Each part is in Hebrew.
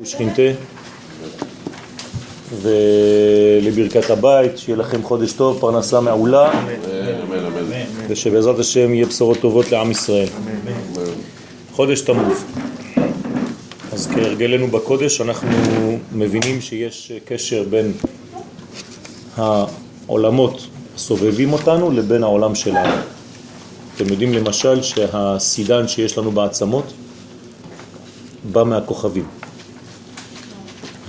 ושכינתה ולברכת הבית, שיהיה לכם חודש טוב, פרנסה מעולה ושבעזרת השם יהיה בשורות טובות לעם ישראל. חודש תמוז. אז כהרגלנו בקודש אנחנו מבינים שיש קשר בין העולמות הסובבים אותנו לבין העולם שלנו. אתם יודעים למשל שהסידן שיש לנו בעצמות בא מהכוכבים.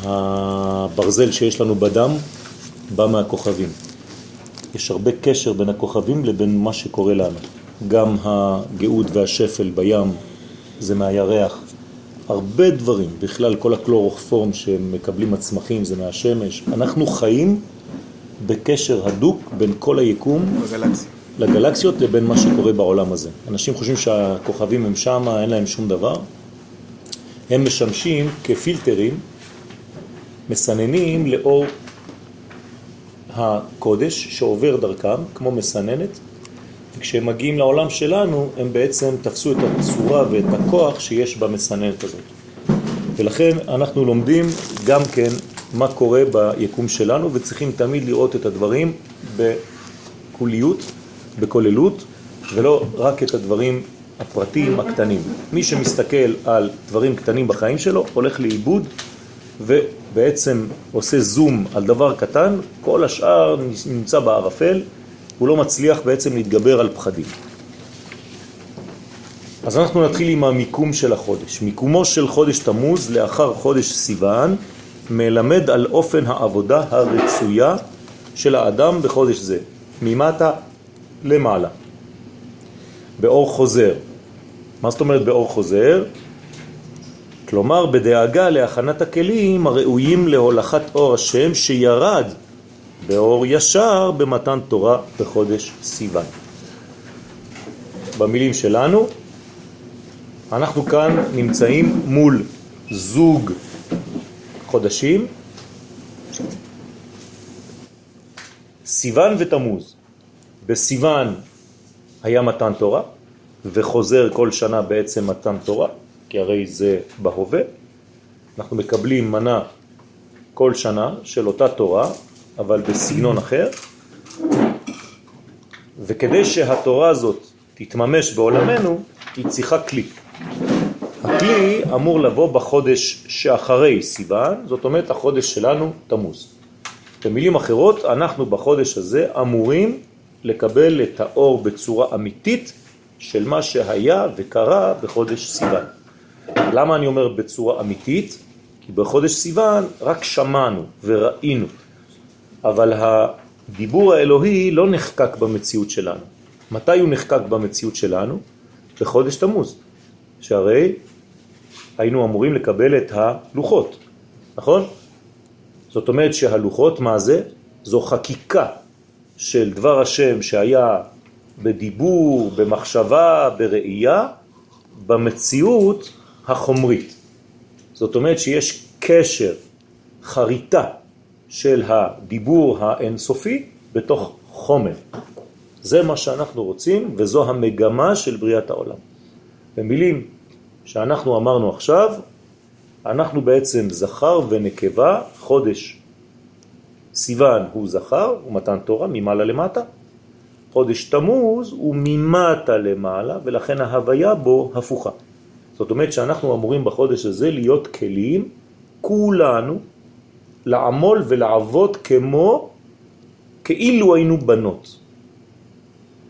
הברזל שיש לנו בדם בא מהכוכבים. יש הרבה קשר בין הכוכבים לבין מה שקורה לנו. גם הגאות והשפל בים זה מהירח. הרבה דברים, בכלל כל הקלורופורם שמקבלים הצמחים זה מהשמש. אנחנו חיים בקשר הדוק בין כל היקום בגלקסיה. לגלקסיות לבין מה שקורה בעולם הזה. אנשים חושבים שהכוכבים הם שם, אין להם שום דבר. הם משמשים כפילטרים מסננים לאור הקודש שעובר דרכם, כמו מסננת, וכשהם מגיעים לעולם שלנו, הם בעצם תפסו את הצורה ואת הכוח שיש במסננת הזאת. ולכן אנחנו לומדים גם כן מה קורה ביקום שלנו, וצריכים תמיד לראות את הדברים בקוליות, בכוללות, ולא רק את הדברים הפרטיים הקטנים. מי שמסתכל על דברים קטנים בחיים שלו, הולך לאיבוד ובעצם עושה זום על דבר קטן, כל השאר נמצא בערפל, הוא לא מצליח בעצם להתגבר על פחדים. אז אנחנו נתחיל עם המיקום של החודש. מיקומו של חודש תמוז לאחר חודש סיוון מלמד על אופן העבודה הרצויה של האדם בחודש זה, ממטה למעלה, באור חוזר. מה זאת אומרת באור חוזר? כלומר בדאגה להכנת הכלים הראויים להולכת אור השם שירד באור ישר במתן תורה בחודש סיוון. במילים שלנו, אנחנו כאן נמצאים מול זוג חודשים, סיוון ותמוז. בסיוון היה מתן תורה, וחוזר כל שנה בעצם מתן תורה, כי הרי זה בהווה. אנחנו מקבלים מנה כל שנה של אותה תורה, אבל בסגנון אחר, וכדי שהתורה הזאת תתממש בעולמנו, היא צריכה כלי. הכלי אמור לבוא בחודש שאחרי סיוון, זאת אומרת החודש שלנו תמוז. במילים אחרות, אנחנו בחודש הזה אמורים לקבל את האור בצורה אמיתית של מה שהיה וקרה בחודש סיוון. למה אני אומר בצורה אמיתית? כי בחודש סיוון רק שמענו וראינו, אבל הדיבור האלוהי לא נחקק במציאות שלנו. מתי הוא נחקק במציאות שלנו? בחודש תמוז, שהרי היינו אמורים לקבל את הלוחות, נכון? זאת אומרת שהלוחות, מה זה? זו חקיקה של דבר השם שהיה בדיבור, במחשבה, בראייה, במציאות החומרית. זאת אומרת שיש קשר, חריטה של הדיבור האינסופי בתוך חומר. זה מה שאנחנו רוצים וזו המגמה של בריאת העולם. במילים שאנחנו אמרנו עכשיו, אנחנו בעצם זכר ונקבה, חודש סיוון הוא זכר, הוא מתן תורה ממעלה למטה, חודש תמוז הוא ממטה למעלה ולכן ההוויה בו הפוכה. זאת אומרת שאנחנו אמורים בחודש הזה להיות כלים, כולנו, לעמול ולעבוד כמו, כאילו היינו בנות.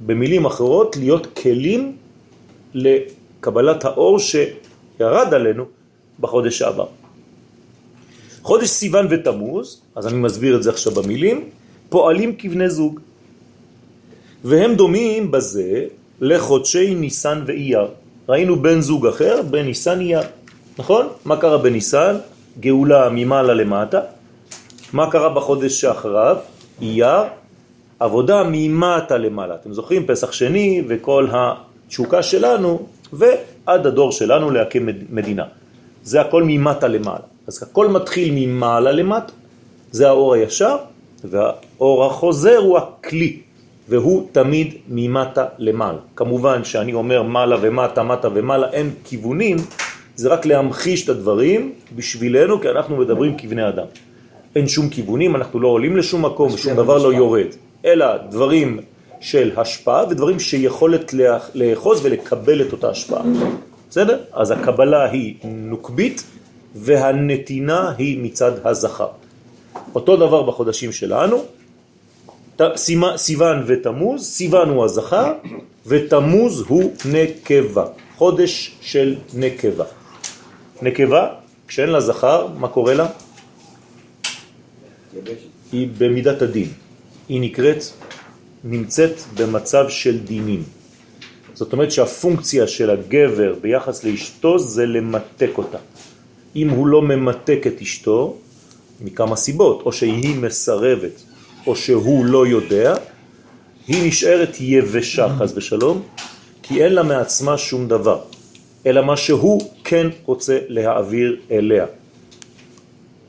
במילים אחרות, להיות כלים לקבלת האור שירד עלינו בחודש שעבר. חודש סיוון ותמוז, אז אני מסביר את זה עכשיו במילים, פועלים כבני זוג. והם דומים בזה לחודשי ניסן ואייר. ראינו בן זוג אחר, בן ניסן אייר. נכון? מה קרה בניסן? גאולה ממעלה למטה. מה קרה בחודש שאחריו? אייר. עבודה ממטה למעלה. אתם זוכרים? פסח שני וכל התשוקה שלנו, ועד הדור שלנו להקים מדינה. זה הכל ממטה למעלה. אז הכל מתחיל ממעלה למטה, זה האור הישר, והאור החוזר הוא הכלי, והוא תמיד ממטה למעלה. כמובן שאני אומר מעלה ומטה, מטה ומעלה, אין כיוונים, זה רק להמחיש את הדברים בשבילנו, כי אנחנו מדברים כבני אדם. אין שום כיוונים, אנחנו לא עולים לשום מקום, ושום דבר לא יורד. אלא דברים של השפעה ודברים שיכולת לאחוז ולקבל את אותה השפעה. בסדר? אז הקבלה היא נוקבית והנתינה היא מצד הזכר. אותו דבר בחודשים שלנו, סיוון ותמוז, סיוון הוא הזכר ותמוז הוא נקבה, חודש של נקבה. נקבה, כשאין לה זכר, מה קורה לה? היא במידת הדין. היא נקראת, נמצאת במצב של דינים. זאת אומרת שהפונקציה של הגבר ביחס לאשתו זה למתק אותה. אם הוא לא ממתק את אשתו, מכמה סיבות, או שהיא מסרבת, או שהוא לא יודע, היא נשארת יבשה חס ושלום, כי אין לה מעצמה שום דבר, אלא מה שהוא כן רוצה להעביר אליה.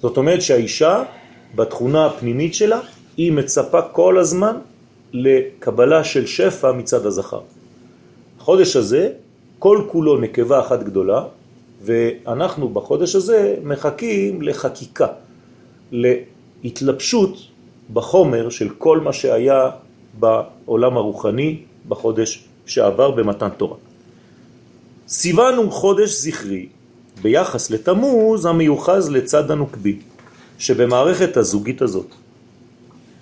זאת אומרת שהאישה, בתכונה הפנימית שלה, היא מצפה כל הזמן לקבלה של שפע מצד הזכר. החודש הזה, כל כולו נקבה אחת גדולה, ואנחנו בחודש הזה מחכים לחקיקה, להתלבשות בחומר של כל מה שהיה בעולם הרוחני בחודש שעבר במתן תורה. סיוון הוא חודש זכרי ביחס לתמוז המיוחז לצד הנוקבי, שבמערכת הזוגית הזאת.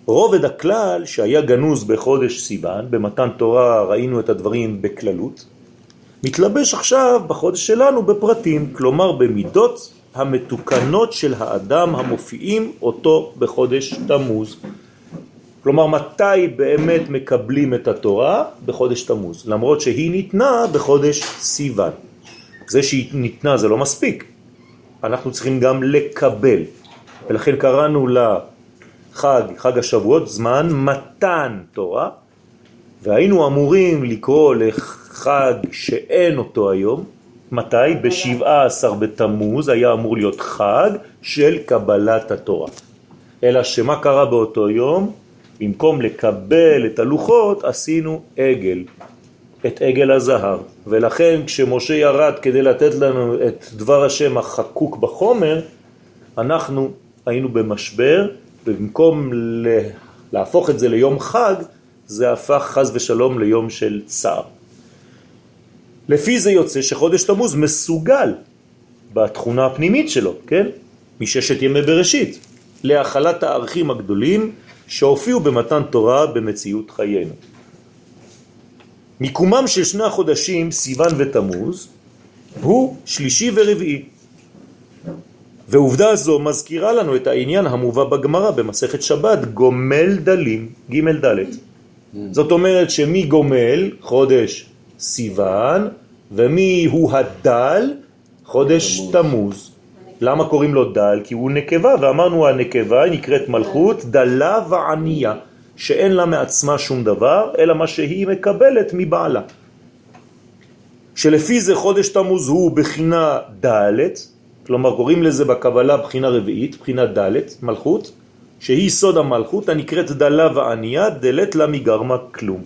רובד הכלל שהיה גנוז בחודש סיוון, במתן תורה ראינו את הדברים בכללות, מתלבש עכשיו בחודש שלנו בפרטים, כלומר במידות המתוקנות של האדם המופיעים אותו בחודש תמוז. כלומר, מתי באמת מקבלים את התורה? בחודש תמוז, למרות שהיא ניתנה בחודש סיוון. זה שהיא ניתנה זה לא מספיק, אנחנו צריכים גם לקבל, ולכן קראנו לחג, חג השבועות, זמן מתן תורה, והיינו אמורים לקרוא לחג שאין אותו היום, מתי? ב-17 בתמוז היה אמור להיות חג של קבלת התורה. אלא שמה קרה באותו יום? במקום לקבל את הלוחות עשינו עגל, את עגל הזהב. ולכן כשמשה ירד כדי לתת לנו את דבר השם החקוק בחומר, אנחנו היינו במשבר, ובמקום להפוך את זה ליום חג, זה הפך חז ושלום ליום של צער. לפי זה יוצא שחודש תמוז מסוגל בתכונה הפנימית שלו, כן? מששת ימי בראשית, להכלת הערכים הגדולים שהופיעו במתן תורה במציאות חיינו. מיקומם של שני החודשים, סיוון ותמוז, הוא שלישי ורביעי. ועובדה זו מזכירה לנו את העניין המובא בגמרא במסכת שבת, גומל דלים, ג' ד'. זאת אומרת שמי גומל, חודש סיוון, ומי הוא הדל? חודש תמוז. למה קוראים לו דל? כי הוא נקבה, ואמרנו הנקבה היא נקראת מלכות דלה וענייה, שאין לה מעצמה שום דבר, אלא מה שהיא מקבלת מבעלה. שלפי זה חודש תמוז הוא בחינה ד', כלומר קוראים לזה בקבלה בחינה רביעית, בחינה ד', מלכות, שהיא סוד המלכות הנקראת דלה וענייה, דלת לה מגרמה כלום.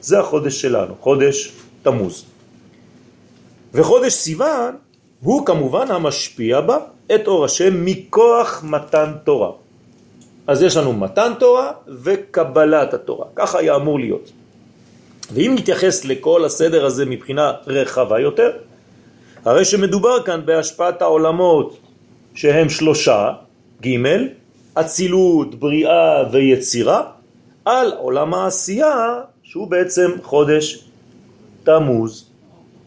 זה החודש שלנו, חודש תמוז. וחודש סיוון הוא כמובן המשפיע בה את אור השם מכוח מתן תורה. אז יש לנו מתן תורה וקבלת התורה, ככה היה אמור להיות. ואם נתייחס לכל הסדר הזה מבחינה רחבה יותר, הרי שמדובר כאן בהשפעת העולמות שהם שלושה, ג' אצילות, בריאה ויצירה, על עולם העשייה שהוא בעצם חודש תמוז.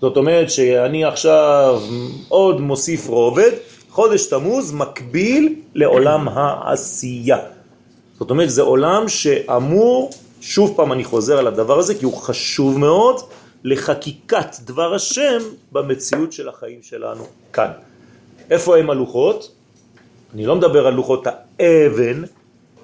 זאת אומרת שאני עכשיו עוד מוסיף רובד, חודש תמוז מקביל לעולם העשייה. זאת אומרת, זה עולם שאמור, שוב פעם אני חוזר על הדבר הזה, כי הוא חשוב מאוד לחקיקת דבר השם במציאות של החיים שלנו כאן. איפה הם הלוחות? אני לא מדבר על לוחות האבן,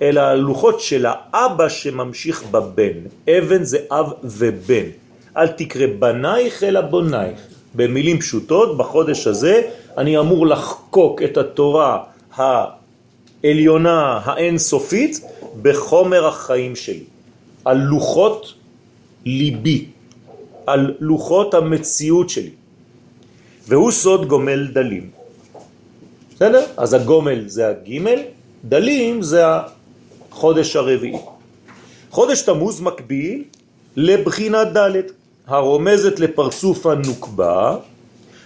אלא על לוחות של האבא שממשיך בבן. אבן זה אב ובן. אל תקרא בנייך אלא בונייך. במילים פשוטות, בחודש הזה אני אמור לחקוק את התורה העליונה, האינסופית, בחומר החיים שלי, על לוחות ליבי, על לוחות המציאות שלי. והוא סוד גומל דלים. בסדר? אז הגומל זה הגימל, דלים זה החודש הרביעי. חודש תמוז מקביל לבחינת ד' הרומזת לפרצוף הנוקבה,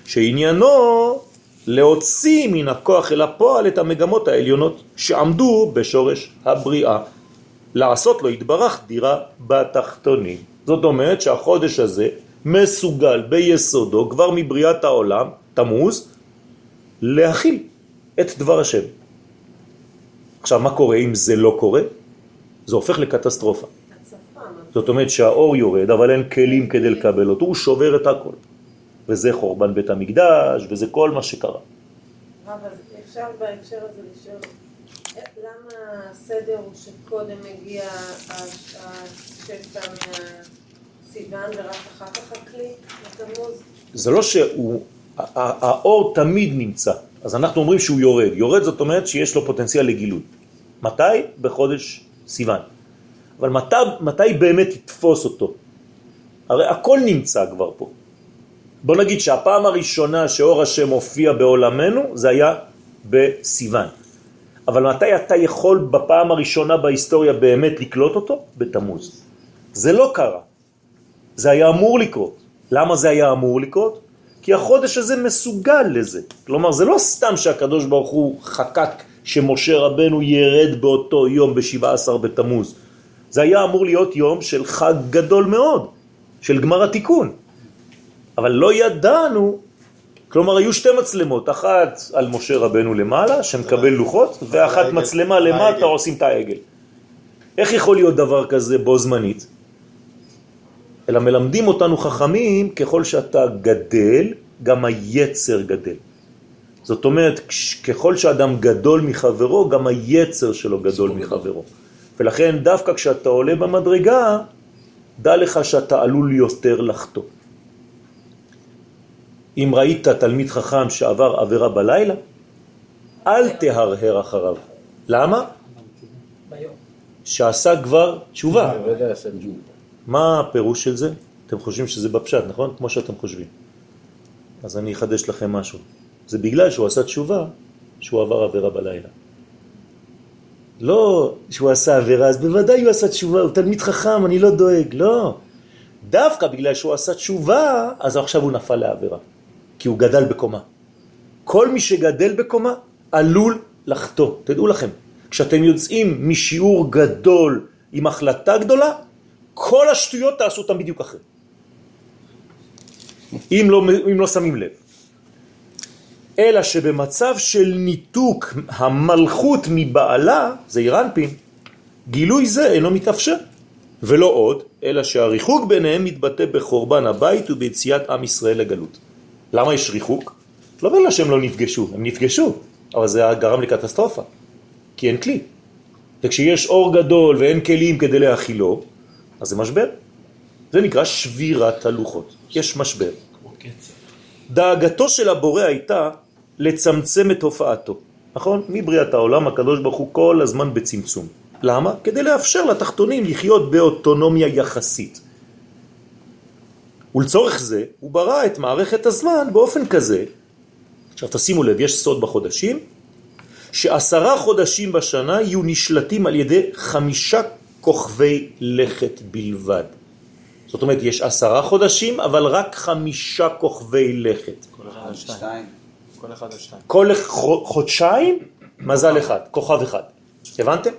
שעניינו להוציא מן הכוח אל הפועל את המגמות העליונות שעמדו בשורש הבריאה, לעשות לו התברך דירה בתחתונים. זאת אומרת שהחודש הזה מסוגל ביסודו כבר מבריאת העולם, תמוז, להכיל את דבר השם. עכשיו, מה קורה אם זה לא קורה? זה הופך לקטסטרופה. זאת אומרת שהאור יורד, אבל אין כלים כדי לקבל אותו, הוא שובר את הכל. וזה חורבן בית המקדש, וזה כל מה שקרה. אבל אפשר בהקשר הזה לשאול, למה הסדר הוא שקודם מגיע השפע מהסיוון ורק אחר כך הכלי, התמוז? זה לא שהוא, האור תמיד נמצא, אז אנחנו אומרים שהוא יורד. יורד זאת אומרת שיש לו פוטנציאל לגילוי. מתי? בחודש סיוון. אבל מתי, מתי באמת יתפוס אותו? הרי הכל נמצא כבר פה. בוא נגיד שהפעם הראשונה שאור השם הופיע בעולמנו זה היה בסיוון. אבל מתי אתה יכול בפעם הראשונה בהיסטוריה באמת לקלוט אותו? בתמוז. זה לא קרה. זה היה אמור לקרות. למה זה היה אמור לקרות? כי החודש הזה מסוגל לזה. כלומר, זה לא סתם שהקדוש ברוך הוא חקק שמשה רבנו ירד באותו יום ב-17 בתמוז. זה היה אמור להיות יום של חג גדול מאוד, של גמר התיקון. אבל לא ידענו, כלומר היו שתי מצלמות, אחת על משה רבנו למעלה, שמקבל לוחות, ואחת מצלמה למטה עושים את העגל. איך יכול להיות דבר כזה בו זמנית? אלא מלמדים אותנו חכמים, ככל שאתה גדל, גם היצר גדל. זאת אומרת, ככל שאדם גדול מחברו, גם היצר שלו גדול מחברו. ולכן דווקא כשאתה עולה במדרגה, דע לך שאתה עלול יותר לחטוא. אם ראית תלמיד חכם שעבר עבירה בלילה, אל תהרהר אחריו. למה? שעשה כבר תשובה. מה הפירוש של זה? אתם חושבים שזה בפשט, נכון? כמו שאתם חושבים. אז אני אחדש לכם משהו. זה בגלל שהוא עשה תשובה שהוא עבר עבירה בלילה. לא שהוא עשה עבירה, אז בוודאי הוא עשה תשובה, הוא תלמיד חכם, אני לא דואג, לא. דווקא בגלל שהוא עשה תשובה, אז עכשיו הוא נפל לעבירה, כי הוא גדל בקומה. כל מי שגדל בקומה עלול לחטוא, תדעו לכם. כשאתם יוצאים משיעור גדול עם החלטה גדולה, כל השטויות תעשו אותם בדיוק אחרי. אם לא, אם לא שמים לב. אלא שבמצב של ניתוק המלכות מבעלה, זה אירנפין, גילוי זה אינו מתאפשר. ולא עוד, אלא שהריחוק ביניהם מתבטא בחורבן הבית וביציאת עם ישראל לגלות. למה יש ריחוק? לא בגלל שהם לא נפגשו, הם נפגשו, אבל זה גרם לקטסטרופה, כי אין כלי. וכשיש אור גדול ואין כלים כדי להכילו, אז זה משבר. זה נקרא שבירת הלוחות. יש משבר. דאגתו של הבורא הייתה לצמצם את הופעתו. נכון? מבריאת העולם הקדוש ברוך הוא כל הזמן בצמצום. למה? כדי לאפשר לתחתונים לחיות באוטונומיה יחסית. ולצורך זה הוא ברא את מערכת הזמן באופן כזה, עכשיו תשימו לב, יש סוד בחודשים, שעשרה חודשים בשנה יהיו נשלטים על ידי חמישה כוכבי לכת בלבד. זאת אומרת, יש עשרה חודשים, אבל רק חמישה כוכבי לכת. כל אחד שתיים. כל אחד על שתיים. כל חודשיים, מזל אחד, כוכב אחד. הבנתם?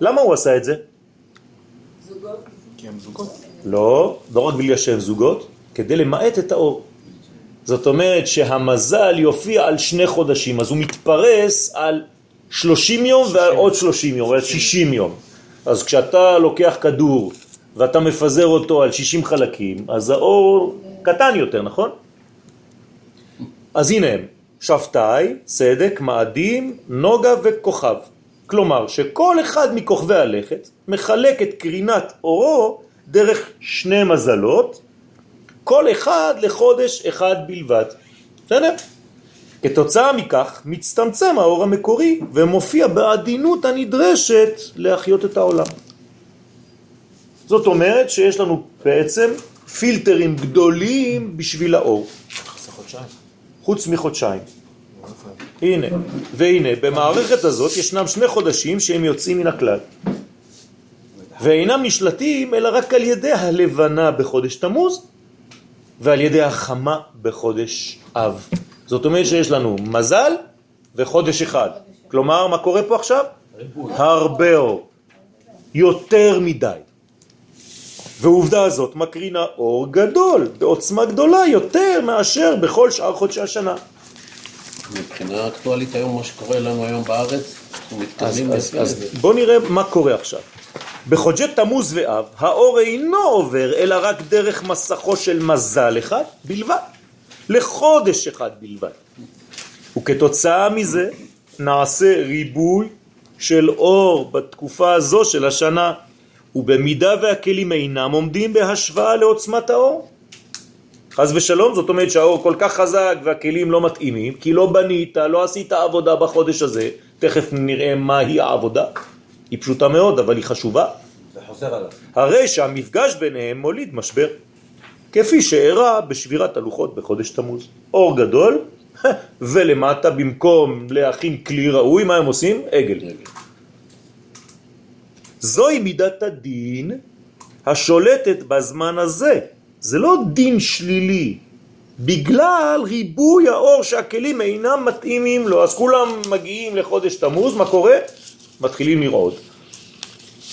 למה הוא עשה את זה? זוגות. כי הם זוגות. לא, לא רק בגלל שהם זוגות, כדי למעט את האור. זאת אומרת שהמזל יופיע על שני חודשים, אז הוא מתפרס על 30 יום ועל עוד 30 יום, ועל 60 יום. אז כשאתה לוקח כדור ואתה מפזר אותו על 60 חלקים, אז האור קטן יותר, נכון? אז הנה הם, שבתאי, צדק, מאדים, נוגה וכוכב. כלומר שכל אחד מכוכבי הלכת מחלק את קרינת אורו דרך שני מזלות, כל אחד לחודש אחד בלבד. בסדר? כתוצאה מכך מצטמצם האור המקורי ומופיע בעדינות הנדרשת להחיות את העולם. זאת אומרת שיש לנו בעצם פילטרים גדולים בשביל האור. חודשיים. חוץ מחודשיים. הנה, והנה, במערכת הזאת ישנם שני חודשים שהם יוצאים מן הכלל. ואינם נשלטים אלא רק על ידי הלבנה בחודש תמוז ועל ידי החמה בחודש אב. זאת אומרת שיש לנו מזל וחודש אחד. כלומר, מה קורה פה עכשיו? הרבה אור. יותר מדי. ועובדה הזאת מקרינה אור גדול, בעוצמה גדולה יותר מאשר בכל שאר חודשי השנה. מבחינה אקטואלית היום, מה שקורה לנו היום בארץ, אנחנו אז, מתקדמים אז, לפי אז זה. בוא נראה מה קורה עכשיו. בחודשי תמוז ואב, האור אינו עובר אלא רק דרך מסכו של מזל אחד בלבד, לחודש אחד בלבד. וכתוצאה מזה נעשה ריבוי של אור בתקופה הזו של השנה, ובמידה והכלים אינם עומדים בהשוואה לעוצמת האור. חז ושלום, זאת אומרת שהאור כל כך חזק והכלים לא מתאימים, כי לא בנית, לא עשית עבודה בחודש הזה, תכף נראה מהי העבודה. היא פשוטה מאוד, אבל היא חשובה. זה חוזר עליו. הרי שהמפגש ביניהם מוליד משבר, כפי שאירע בשבירת הלוחות בחודש תמוז. אור גדול, ולמטה במקום להכין כלי ראוי, מה הם עושים? עגל. זוהי מידת הדין השולטת בזמן הזה. זה לא דין שלילי, בגלל ריבוי האור שהכלים אינם מתאימים לו. אז כולם מגיעים לחודש תמוז, מה קורה? מתחילים לרעוד.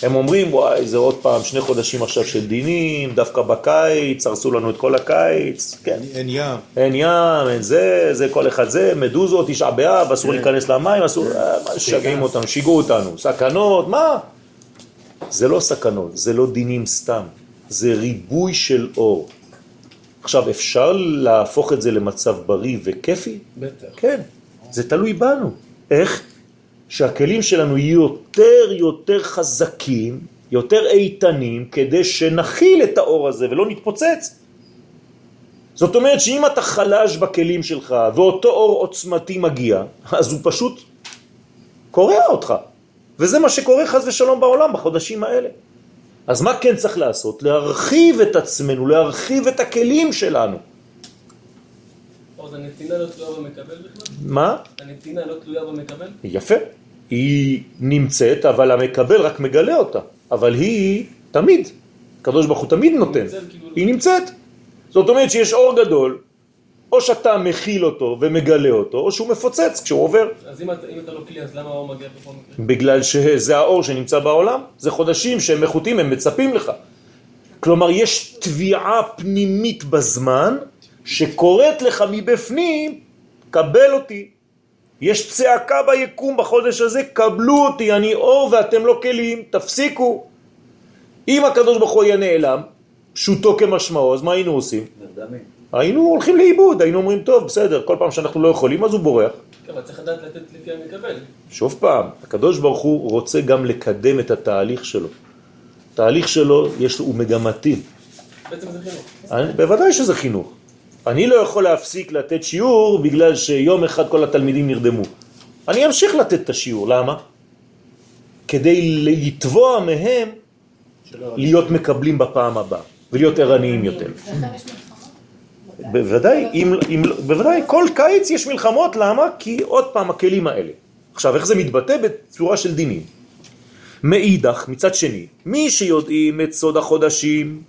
הם אומרים, וואי, זה עוד פעם שני חודשים עכשיו של דינים, דווקא בקיץ, הרסו לנו את כל הקיץ, כן. אין ים. אין ים, אין זה, זה כל אחד זה, מדוזות, תשעה באב, אסור להיכנס למים, אסור, אה, מה משגעים אותנו, שיגעו אותנו, סכנות, מה? זה לא סכנות, זה לא דינים סתם, זה ריבוי של אור. עכשיו, אפשר להפוך את זה למצב בריא וכיפי? בטח. כן, זה תלוי בנו. איך? שהכלים שלנו יהיו יותר יותר חזקים, יותר איתנים, כדי שנכיל את האור הזה ולא נתפוצץ. זאת אומרת שאם אתה חלש בכלים שלך ואותו אור עוצמתי מגיע, אז הוא פשוט קורע אותך. וזה מה שקורה חס ושלום בעולם בחודשים האלה. אז מה כן צריך לעשות? להרחיב את עצמנו, להרחיב את הכלים שלנו. אז הנתינה לא תלויה במקבל בכלל? מה? הנתינה לא תלויה במקבל? יפה. היא נמצאת, אבל המקבל רק מגלה אותה. אבל היא תמיד, הקדוש ברוך הוא תמיד נותן. כאילו- היא נמצאת. זאת אומרת שיש אור גדול, או שאתה מכיל אותו ומגלה אותו, או שהוא מפוצץ כשהוא עובר. אז אם אתה, אם אתה לא כלי, אז למה האור מגיע בכל מקרה? בגלל שזה האור שנמצא בעולם, זה חודשים שהם איכותיים, הם מצפים לך. כלומר, יש תביעה פנימית בזמן שקוראת לך מבפנים, קבל אותי. יש צעקה ביקום בחודש הזה, קבלו אותי, אני אור ואתם לא כלים, תפסיקו. אם הקדוש ברוך הוא היה נעלם, פשוטו כמשמעו, אז מה היינו עושים? נרדמים. היינו הולכים לאיבוד, היינו אומרים, טוב, בסדר, כל פעם שאנחנו לא יכולים, אז הוא בורח. כן, אבל צריך לדעת לתת לפי המקבל. שוב פעם, הקדוש ברוך הוא רוצה גם לקדם את התהליך שלו. תהליך שלו יש, הוא מגמתי. בעצם זה חינוך. אני, בוודאי שזה חינוך. אני לא יכול להפסיק לתת שיעור בגלל שיום אחד כל התלמידים נרדמו. אני אמשיך לתת את השיעור, למה? כדי לתבוע מהם להיות מקבלים בפעם הבאה ולהיות ערניים יותר. בוודאי, אם, אם, בוודאי, כל קיץ יש מלחמות, למה? כי עוד פעם הכלים האלה. עכשיו, איך זה מתבטא? בצורה של דינים. מאידך, מצד שני, מי שיודעים את סוד החודשים,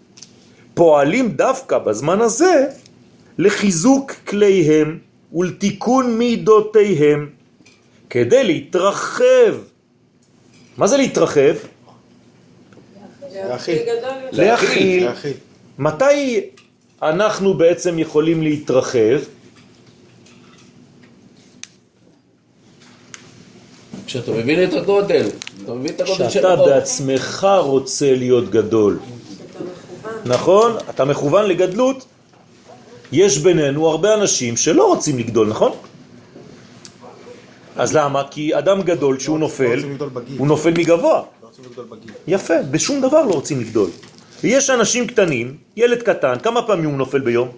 פועלים דווקא בזמן הזה לחיזוק כליהם ולתיקון מידותיהם, כדי להתרחב. מה זה להתרחב? להכיל. להכיל. מתי אנחנו בעצם יכולים להתרחב? כשאתה מבין את הגודל, אתה מבין את הגודל של שאתה האור. בעצמך רוצה להיות גדול. נכון? אתה מכוון לגדלות. יש בינינו הרבה אנשים שלא רוצים לגדול, נכון? אז למה? כי אדם גדול שהוא לא נופל. הוא נופל מגבוה. לא. יפה, בשום דבר לא רוצים לגדול. ויש אנשים קטנים, ילד קטן, כמה פעמים הוא נופל ביום?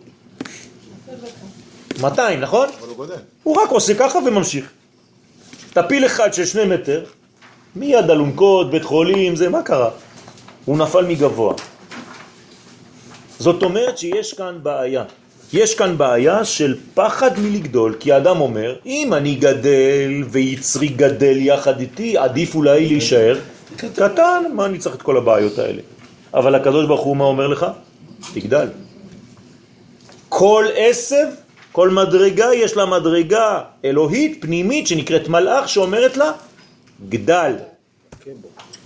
200, נכון? הוא. הוא רק עושה ככה וממשיך. טפיל אחד של שני מטר, מיד אלונקות, בית חולים, זה, מה קרה? הוא נפל מגבוה. זאת אומרת שיש כאן בעיה. יש כאן בעיה של פחד מלגדול, כי האדם אומר, אם אני גדל ויצרי גדל יחד איתי, עדיף אולי להישאר קטן, מה אני צריך את כל הבעיות האלה? אבל הקדוש ברוך הוא מה אומר לך? תגדל. כל עשב, כל מדרגה יש לה מדרגה אלוהית פנימית שנקראת מלאך שאומרת לה גדל.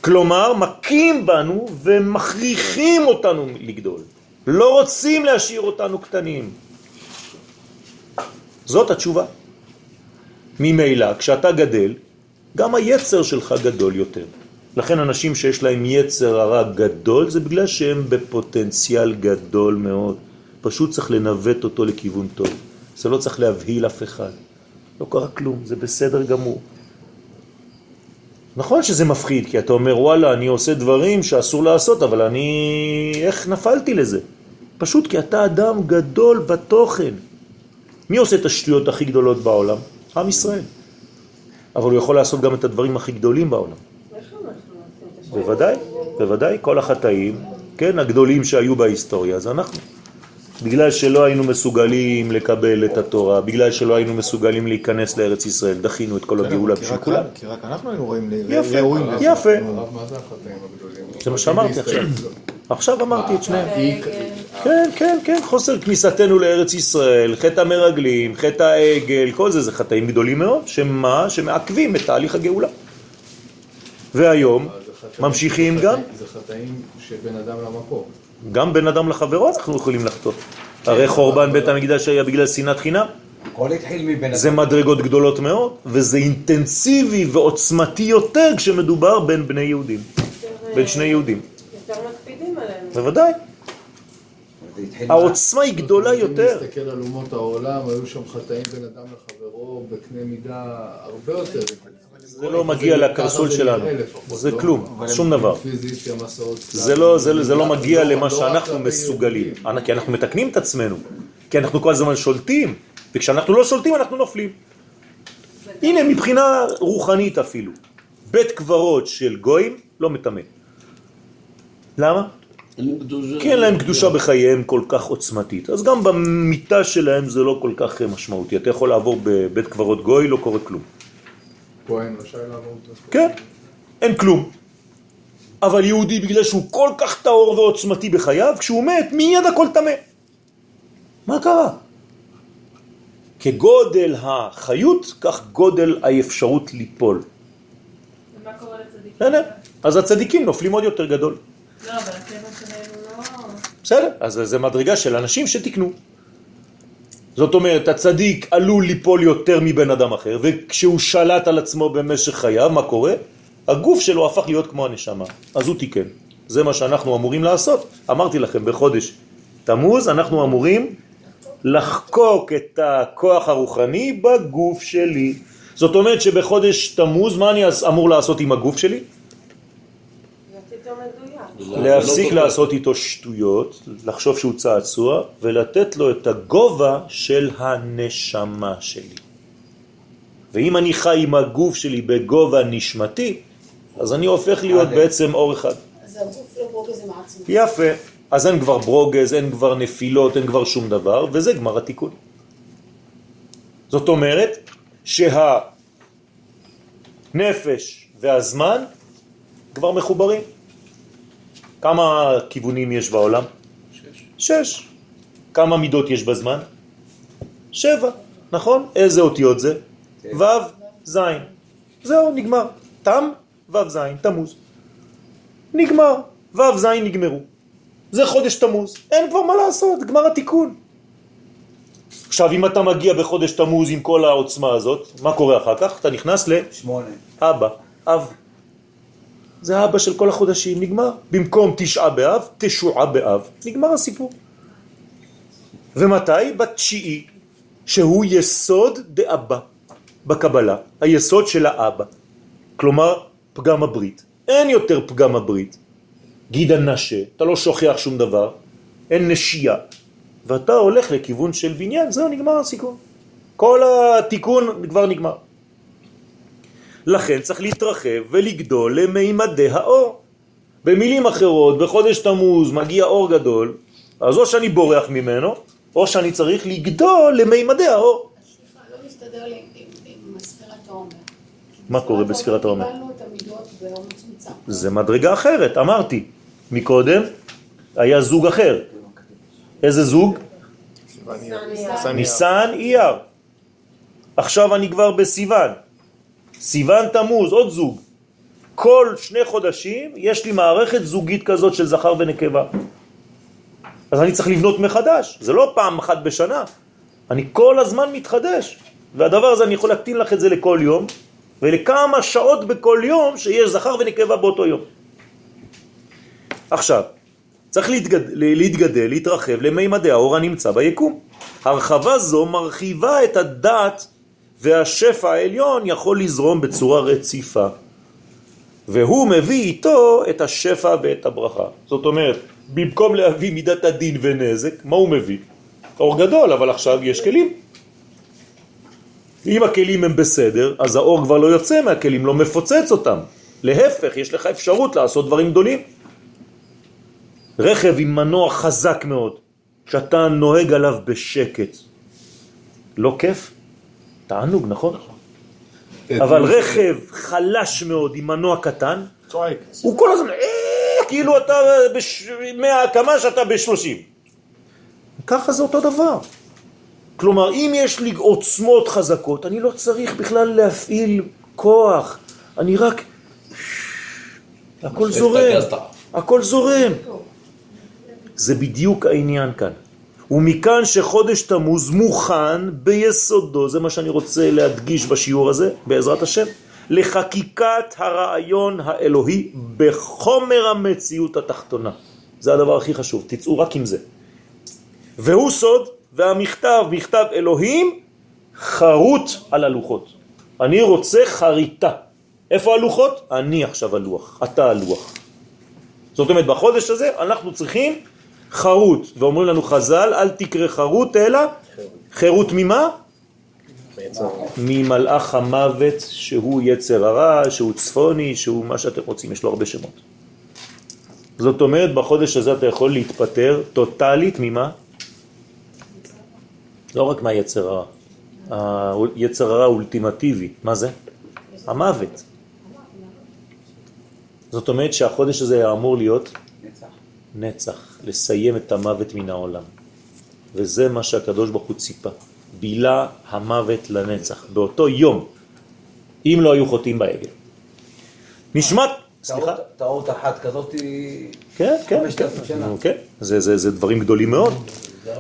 כלומר, מכים בנו ומכריחים אותנו לגדול. לא רוצים להשאיר אותנו קטנים. זאת התשובה. ממילא, כשאתה גדל, גם היצר שלך גדול יותר. לכן אנשים שיש להם יצר הרע גדול, זה בגלל שהם בפוטנציאל גדול מאוד. פשוט צריך לנווט אותו לכיוון טוב. זה לא צריך להבהיל אף אחד. לא קרה כלום, זה בסדר גמור. נכון שזה מפחיד, כי אתה אומר, וואלה, אני עושה דברים שאסור לעשות, אבל אני... איך נפלתי לזה? פשוט כי אתה אדם גדול בתוכן. מי עושה את השטויות הכי גדולות בעולם? עם ישראל. אבל הוא יכול לעשות גם את הדברים הכי גדולים בעולם. איך אנחנו עושים את השם? בוודאי, בוודאי, כל החטאים, כן, הגדולים שהיו בהיסטוריה, זה אנחנו. בגלל שלא היינו מסוגלים לקבל את התורה, בגלל שלא היינו מסוגלים להיכנס לארץ ישראל, דחינו את כל הגאולה כי בשביל כולם. כי רק אנחנו היינו רואים יפה, ראויים לזה. יפה. מה זה החטאים הגדולים? זה מה שאמרתי עכשיו. עכשיו אמרתי את שניהם. העגל. כן, כן, כן, חוסר כניסתנו לארץ ישראל, חטא המרגלים, חטא העגל, כל זה, זה חטאים גדולים מאוד, שמה? שמעכבים את תהליך הגאולה. והיום ממשיכים גם, זה חטאים שבין אדם למקום. גם בין אדם לחברו אנחנו יכולים לחטוא. הרי חורבן בית המקדש היה בגלל שנאת חינם, הכל התחיל מבן זה מדרגות גדולות מאוד, וזה אינטנסיבי ועוצמתי יותר כשמדובר בין בני יהודים, בין שני יהודים. יותר מקפידים עלינו. בוודאי, העוצמה היא גדולה אם יותר. נסתכל על אומות העולם, היו שם חטאים בין אדם לחברו בקנה מידה הרבה יותר. זה לא מגיע לקרסול שלנו, זה כלום, שום דבר. זה לא, זה, זה לא מגיע לא- למה לא שאנחנו מסוגלים. כי אנחנו מתקנים את עצמנו, כי אנחנו כל הזמן שולטים, וכשאנחנו לא שולטים אנחנו נופלים. הנה, מבחינה רוחנית אפילו, בית קברות של גויים לא מטמא. למה? כי אין להם קדושה בחייהם כל כך עוצמתית. אז גם במיטה שלהם זה לא כל כך משמעותי. אתה יכול לעבור בבית קברות גוי, לא קורה כלום. כהן רשאי לעבור את זה. כן, אין כלום. אבל יהודי, בגלל שהוא כל כך טהור ועוצמתי בחייו, כשהוא מת, מיד הכל טמא. מה קרה? כגודל החיות, כך גודל האפשרות ליפול. ומה קורה לצדיקים? אז הצדיקים נופלים עוד יותר גדול. לא, אבל הטבע שלהם לא... בסדר, אז זה מדרגה של אנשים שתקנו. זאת אומרת, הצדיק עלול ליפול יותר מבן אדם אחר, וכשהוא שלט על עצמו במשך חייו, מה קורה? הגוף שלו הפך להיות כמו הנשמה, אז הוא תיקן. זה מה שאנחנו אמורים לעשות. אמרתי לכם, בחודש תמוז אנחנו אמורים לחקוק את הכוח הרוחני בגוף שלי. זאת אומרת שבחודש תמוז, מה אני אמור לעשות עם הגוף שלי? להיות איתו מדויק. לא- להפסיק לא לעשות איתו שטויות, לחשוב שהוא צעצוע, ולתת לו את הגובה של הנשמה שלי. ואם אני חי עם הגוף שלי בגובה נשמתי, אז אני הופך להיות בעצם אור אחד. אז הגוף לא ברוגז עם עצמו. יפה. אז אין כבר ברוגז, אין כבר נפילות, אין כבר שום דבר, וזה גמר התיקון. זאת אומרת שהנפש והזמן כבר מחוברים. כמה כיוונים יש בעולם? שש. כמה מידות יש בזמן? שבע, נכון? איזה אותיות זה? ו', ז'. זהו, נגמר. תם, ו', ז', תמוז. נגמר. ו', ז' נגמרו. זה חודש תמוז. אין כבר מה לעשות, גמר התיקון. עכשיו, אם אתה מגיע בחודש תמוז עם כל העוצמה הזאת, מה קורה אחר כך? אתה נכנס שמונה. לאבא, אב. זה האבא של כל החודשים, נגמר. במקום תשעה באב, תשועה באב. נגמר הסיפור. ומתי? בתשיעי, שהוא יסוד דאבא בקבלה, היסוד של האבא. כלומר, פגם הברית. אין יותר פגם הברית. גיד הנשה, אתה לא שוכח שום דבר, אין נשייה, ואתה הולך לכיוון של בניין, זהו, נגמר הסיכון. כל התיקון כבר נגמר. לכן צריך להתרחב ולגדול למימדי האור. במילים אחרות, בחודש תמוז מגיע אור גדול, אז או שאני בורח ממנו, או שאני צריך לגדול למימדי האור. סליחה, לא מסתדר לי עם- ספירת העומר. מה קורה בספירת העומר? זה מדרגה אחרת, אמרתי. מקודם היה זוג אחר. איזה זוג? ניסן אייר. עכשיו אני כבר בסיוון. סיוון תמוז, עוד זוג. כל שני חודשים יש לי מערכת זוגית כזאת של זכר ונקבה. אז אני צריך לבנות מחדש, זה לא פעם אחת בשנה. אני כל הזמן מתחדש. והדבר הזה אני יכול להקטין לך את זה לכל יום, ולכמה שעות בכל יום שיש זכר ונקבה באותו יום. עכשיו, צריך להתגד... להתגדל, להתרחב למימדי האור הנמצא ביקום. הרחבה זו מרחיבה את הדעת והשפע העליון יכול לזרום בצורה רציפה. והוא מביא איתו את השפע ואת הברכה. זאת אומרת, במקום להביא מידת הדין ונזק, מה הוא מביא? אור גדול, אבל עכשיו יש כלים. אם הכלים הם בסדר, אז האור כבר לא יוצא מהכלים, לא מפוצץ אותם. להפך, יש לך אפשרות לעשות דברים גדולים. רכב עם מנוע חזק מאוד, שאתה נוהג עליו בשקט. לא כיף? תענוג, נכון? אבל רכב חלש מאוד עם מנוע קטן. הוא כל הזמן, "אה", כאילו אתה בש... מהקמה שאתה בשלושים. ככה זה אותו דבר. כלומר, אם יש לי עוצמות חזקות, אני לא צריך בכלל להפעיל כוח, אני רק... הכל זורם. הכל זורם. זה בדיוק העניין כאן. ומכאן שחודש תמוז מוכן ביסודו, זה מה שאני רוצה להדגיש בשיעור הזה, בעזרת השם, לחקיקת הרעיון האלוהי בחומר המציאות התחתונה. זה הדבר הכי חשוב, תצאו רק עם זה. והוא סוד, והמכתב, מכתב אלוהים, חרוט על הלוחות. אני רוצה חריטה. איפה הלוחות? אני עכשיו הלוח, אתה הלוח. זאת אומרת, בחודש הזה אנחנו צריכים חרוט, ואומרים לנו חז"ל, אל תקרא חרוט אלא חירות ממה? ממלאך המוות שהוא יצר הרע, שהוא צפוני, שהוא מה שאתם רוצים, יש לו הרבה שמות. זאת אומרת, בחודש הזה אתה יכול להתפטר טוטלית ממה? לא רק מהיצר הרע, היצר הרע האולטימטיבי, מה זה? המוות. זאת אומרת שהחודש הזה אמור להיות נצח. נצח, לסיים את המוות מן העולם. וזה מה שהקדוש ברוך הוא ציפה. בילה המוות לנצח, באותו יום, אם לא היו חוטאים בעגל. נשמת, סליחה? טעות- אחת כזאת היא... כן, כן, כן, כן, זה, זה, זה דברים גדולים מאוד.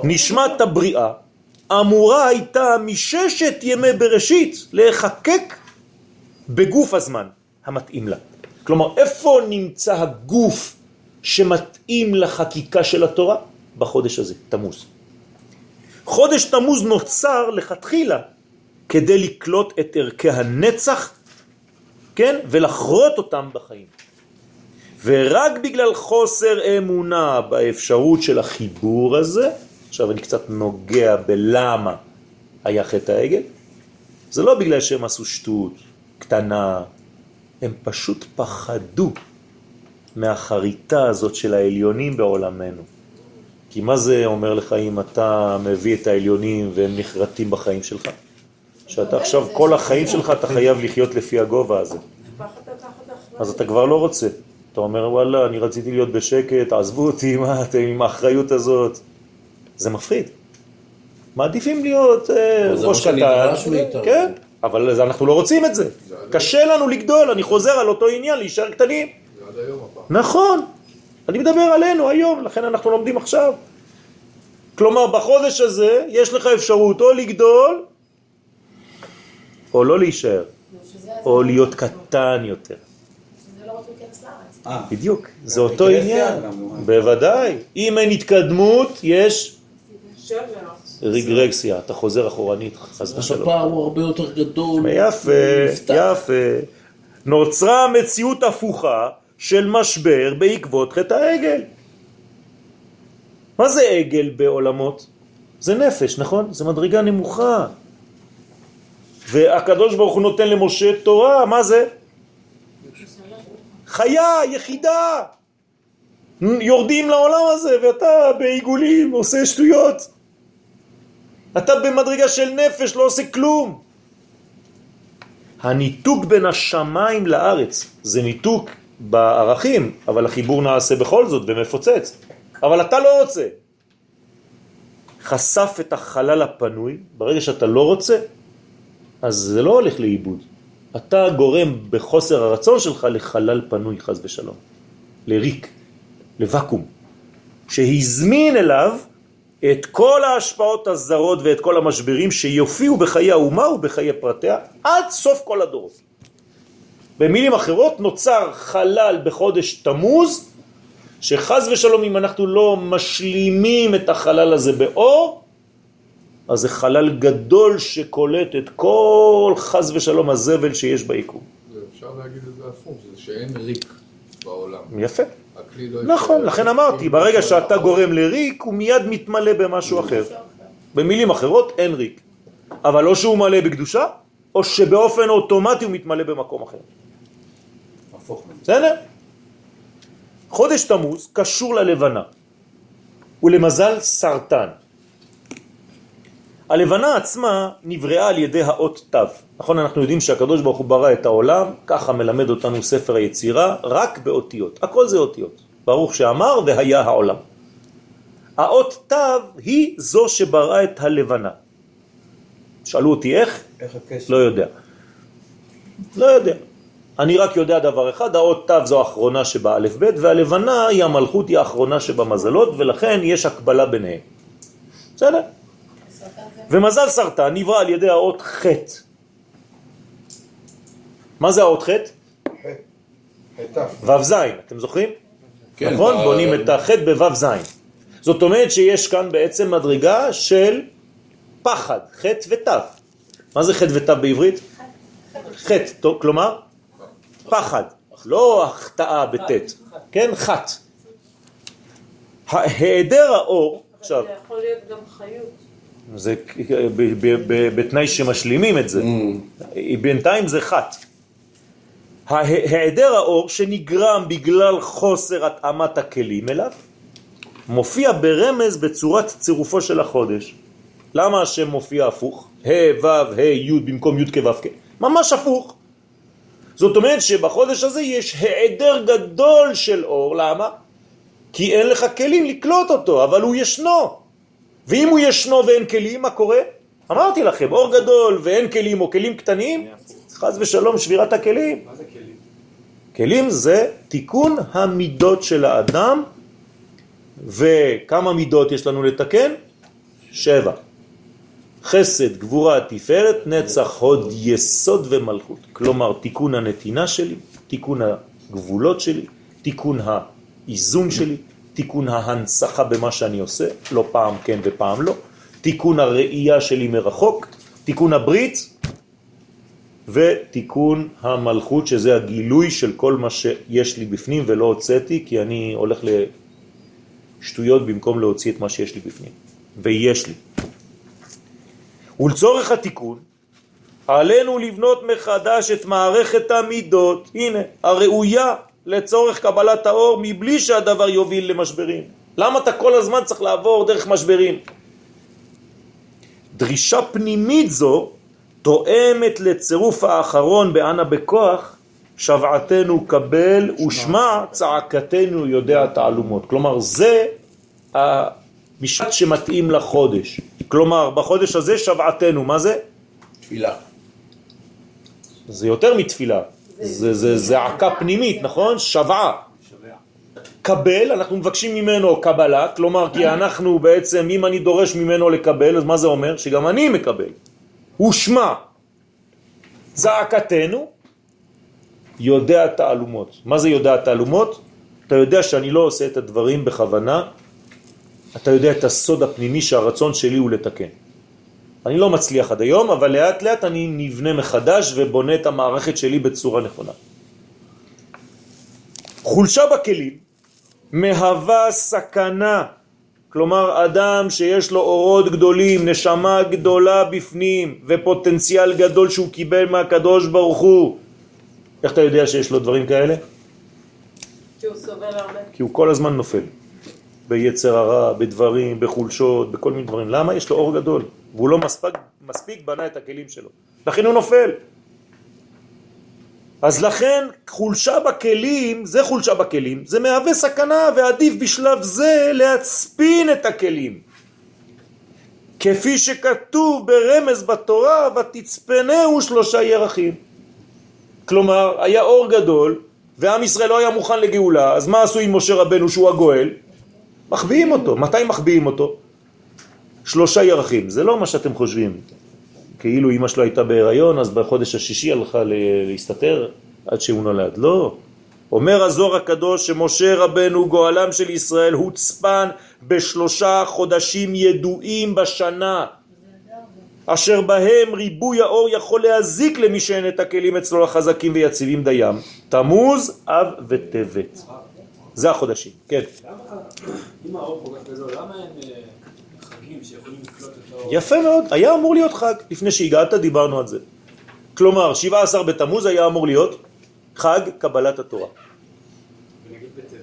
נשמת הבריאה אמורה הייתה מששת ימי בראשית להיחקק בגוף הזמן המתאים לה. כלומר, איפה נמצא הגוף שמתאים לחקיקה של התורה? בחודש הזה, תמוז. חודש תמוז נוצר לכתחילה כדי לקלוט את ערכי הנצח, כן, ולחרות אותם בחיים. ורק בגלל חוסר אמונה באפשרות של החיבור הזה, עכשיו אני קצת נוגע בלמה היה חטא העגל, זה לא בגלל שהם עשו שטות קטנה, הם פשוט פחדו מהחריטה הזאת של העליונים בעולמנו. כי מה זה אומר לך אם אתה מביא את העליונים והם נחרטים בחיים שלך? שאתה עכשיו כל החיים שלך אתה חייב לחיות לפי הגובה הזה. אז אתה כבר לא רוצה. אתה אומר, וואלה, אני רציתי להיות בשקט, עזבו אותי, מה אתם עם האחריות הזאת? זה מפחיד. מעדיפים להיות אה, ראש מה קטן. כן, אבל אנחנו לא רוצים את זה. קשה לנו לגדול, אני חוזר על אותו עניין, להישאר קטנים. זה עד היום הפעם. נכון, אני מדבר עלינו היום, לכן אנחנו לומדים עכשיו. כלומר, בחודש הזה יש לך אפשרות או לגדול, או לא להישאר, שזה או להיות קטן יותר. לא. אה, בדיוק, זה אותו עניין. בוודאי. אם אין התקדמות, יש. רגרקסיה, אתה חוזר אחורנית, חס אז ושלום. הפער הוא הרבה יותר גדול. יפה. יפה. נוצרה מציאות הפוכה של משבר בעקבות חטא העגל. מה זה עגל בעולמות? זה נפש, נכון? זה מדרגה נמוכה. והקדוש ברוך הוא נותן למשה תורה, מה זה? חיה, יחידה. יורדים לעולם הזה ואתה בעיגולים עושה שטויות. אתה במדרגה של נפש, לא עושה כלום. הניתוק בין השמיים לארץ זה ניתוק בערכים, אבל החיבור נעשה בכל זאת ומפוצץ. אבל אתה לא רוצה. חשף את החלל הפנוי, ברגע שאתה לא רוצה, אז זה לא הולך לאיבוד. אתה גורם בחוסר הרצון שלך לחלל פנוי חז ושלום, לריק, לוואקום, שהזמין אליו את כל ההשפעות הזרות ואת כל המשברים שיופיעו בחיי האומה ובחיי פרטיה עד סוף כל הדורות. במילים אחרות נוצר חלל בחודש תמוז שחז ושלום אם אנחנו לא משלימים את החלל הזה באור אז זה חלל גדול שקולט את כל חז ושלום הזבל שיש ביקום. אפשר להגיד את זה הפוך, זה שאין ריק בעולם. יפה. הכלי לא נכון, אפשר- לכן אמרתי, ברגע שאתה גורם לריק, הוא מיד מתמלא במשהו אחר. במילים אחרות, אין ריק. אבל או שהוא מלא בקדושה, או שבאופן אוטומטי הוא מתמלא במקום אחר. בסדר? חודש תמוז קשור ללבנה, ולמזל סרטן. הלבנה עצמה נבראה על ידי האות תו. נכון, אנחנו יודעים שהקדוש ברוך הוא ברא את העולם, ככה מלמד אותנו ספר היצירה, רק באותיות. הכל זה אותיות. ברוך שאמר והיה העולם. האות תו היא זו שבראה את הלבנה. שאלו אותי איך? איך הקשר? לא יודע. לא יודע. אני רק יודע דבר אחד, האות תו זו האחרונה שבאלף בית, והלבנה היא המלכות, היא האחרונה שבמזלות, ולכן יש הקבלה ביניהם. בסדר? ומזל סרטן נברא על ידי האות ח'. מה זה האות ח'? ו' ז', אתם זוכרים? כן, נכון? ב- בונים את הח' בו' ז'. זאת אומרת שיש כאן בעצם מדרגה של פחד, ח' ות'. מה זה ח' ות' בעברית? ח', כלומר פחד, לא החטאה בט', כן? חת. היעדר האור, עכשיו, זה יכול להיות גם חיות. זה ב- ב- ב- בתנאי שמשלימים את זה, בינתיים זה חת. היעדר האור שנגרם בגלל חוסר התאמת הכלים אליו, מופיע ברמז בצורת צירופו של החודש. למה השם מופיע הפוך? ה' ו' ה' י' במקום י' כו' כ'? ממש הפוך. זאת אומרת שבחודש הזה יש העדר גדול של אור, למה? כי אין לך כלים לקלוט אותו, אבל הוא ישנו. ואם הוא ישנו ואין כלים, מה קורה? אמרתי לכם, אור גדול ואין כלים או כלים קטנים, חז ושלום שבירת הכלים. מה זה כלים? כלים זה תיקון המידות של האדם, וכמה מידות יש לנו לתקן? שבע. חסד, גבורה, תפארת, נצח, הוד, יסוד ומלכות. כלומר, תיקון הנתינה שלי, תיקון הגבולות שלי, תיקון האיזון שלי, תיקון ההנצחה במה שאני עושה, לא פעם כן ופעם לא, תיקון הראייה שלי מרחוק, תיקון הברית, ותיקון המלכות שזה הגילוי של כל מה שיש לי בפנים ולא הוצאתי כי אני הולך לשטויות במקום להוציא את מה שיש לי בפנים ויש לי ולצורך התיקון עלינו לבנות מחדש את מערכת המידות הנה הראויה לצורך קבלת האור מבלי שהדבר יוביל למשברים למה אתה כל הזמן צריך לעבור דרך משברים דרישה פנימית זו תואמת לצירוף האחרון באנה בכוח, שבעתנו קבל ושמע צעקתנו יודע תעלומות. כלומר, זה המשפט שמתאים לחודש. כלומר, בחודש הזה שבעתנו, מה זה? תפילה. זה יותר מתפילה. זה, זה זעקה פנימית, נכון? שבעה. קבל, אנחנו מבקשים ממנו קבלה, כלומר כי אנחנו בעצם, אם אני דורש ממנו לקבל, אז מה זה אומר? שגם אני מקבל. ושמע, זעקתנו, יודע תעלומות. מה זה יודע תעלומות? אתה יודע שאני לא עושה את הדברים בכוונה, אתה יודע את הסוד הפנימי שהרצון שלי הוא לתקן. אני לא מצליח עד היום, אבל לאט לאט אני נבנה מחדש ובונה את המערכת שלי בצורה נכונה. חולשה בכלים מהווה סכנה, כלומר אדם שיש לו אורות גדולים, נשמה גדולה בפנים ופוטנציאל גדול שהוא קיבל מהקדוש ברוך הוא. איך אתה יודע שיש לו דברים כאלה? כי הוא סובל הרבה. כי הוא כל הזמן נופל. ביצר הרע, בדברים, בחולשות, בכל מיני דברים. למה? יש לו אור גדול, והוא לא מספיק, מספיק בנה את הכלים שלו. לכן הוא נופל. אז לכן חולשה בכלים, זה חולשה בכלים, זה מהווה סכנה ועדיף בשלב זה להצפין את הכלים. כפי שכתוב ברמז בתורה, ותצפנהו שלושה ירחים. כלומר, היה אור גדול, ועם ישראל לא היה מוכן לגאולה, אז מה עשו עם משה רבנו שהוא הגואל? מחביאים אותו. מתי מחביאים אותו? שלושה ירחים. זה לא מה שאתם חושבים. כאילו אמא שלו הייתה בהיריון, אז בחודש השישי הלכה להסתתר עד שהוא נולד. לא. אומר הזוהר הקדוש שמשה רבנו גואלם של ישראל הוצפן בשלושה חודשים ידועים בשנה אשר בהם ריבוי האור יכול להזיק למי שאין את הכלים אצלו החזקים ויציבים דיים תמוז, אב וטבת זה החודשים, כן אם האור כל כך גדול, למה אין אה, חגים שיכולים לקלוט את האור? יפה מאוד, היה אמור להיות חג לפני שהגעת דיברנו על זה כלומר 17 בתמוז היה אמור להיות חג קבלת התורה ונגיד בטבת.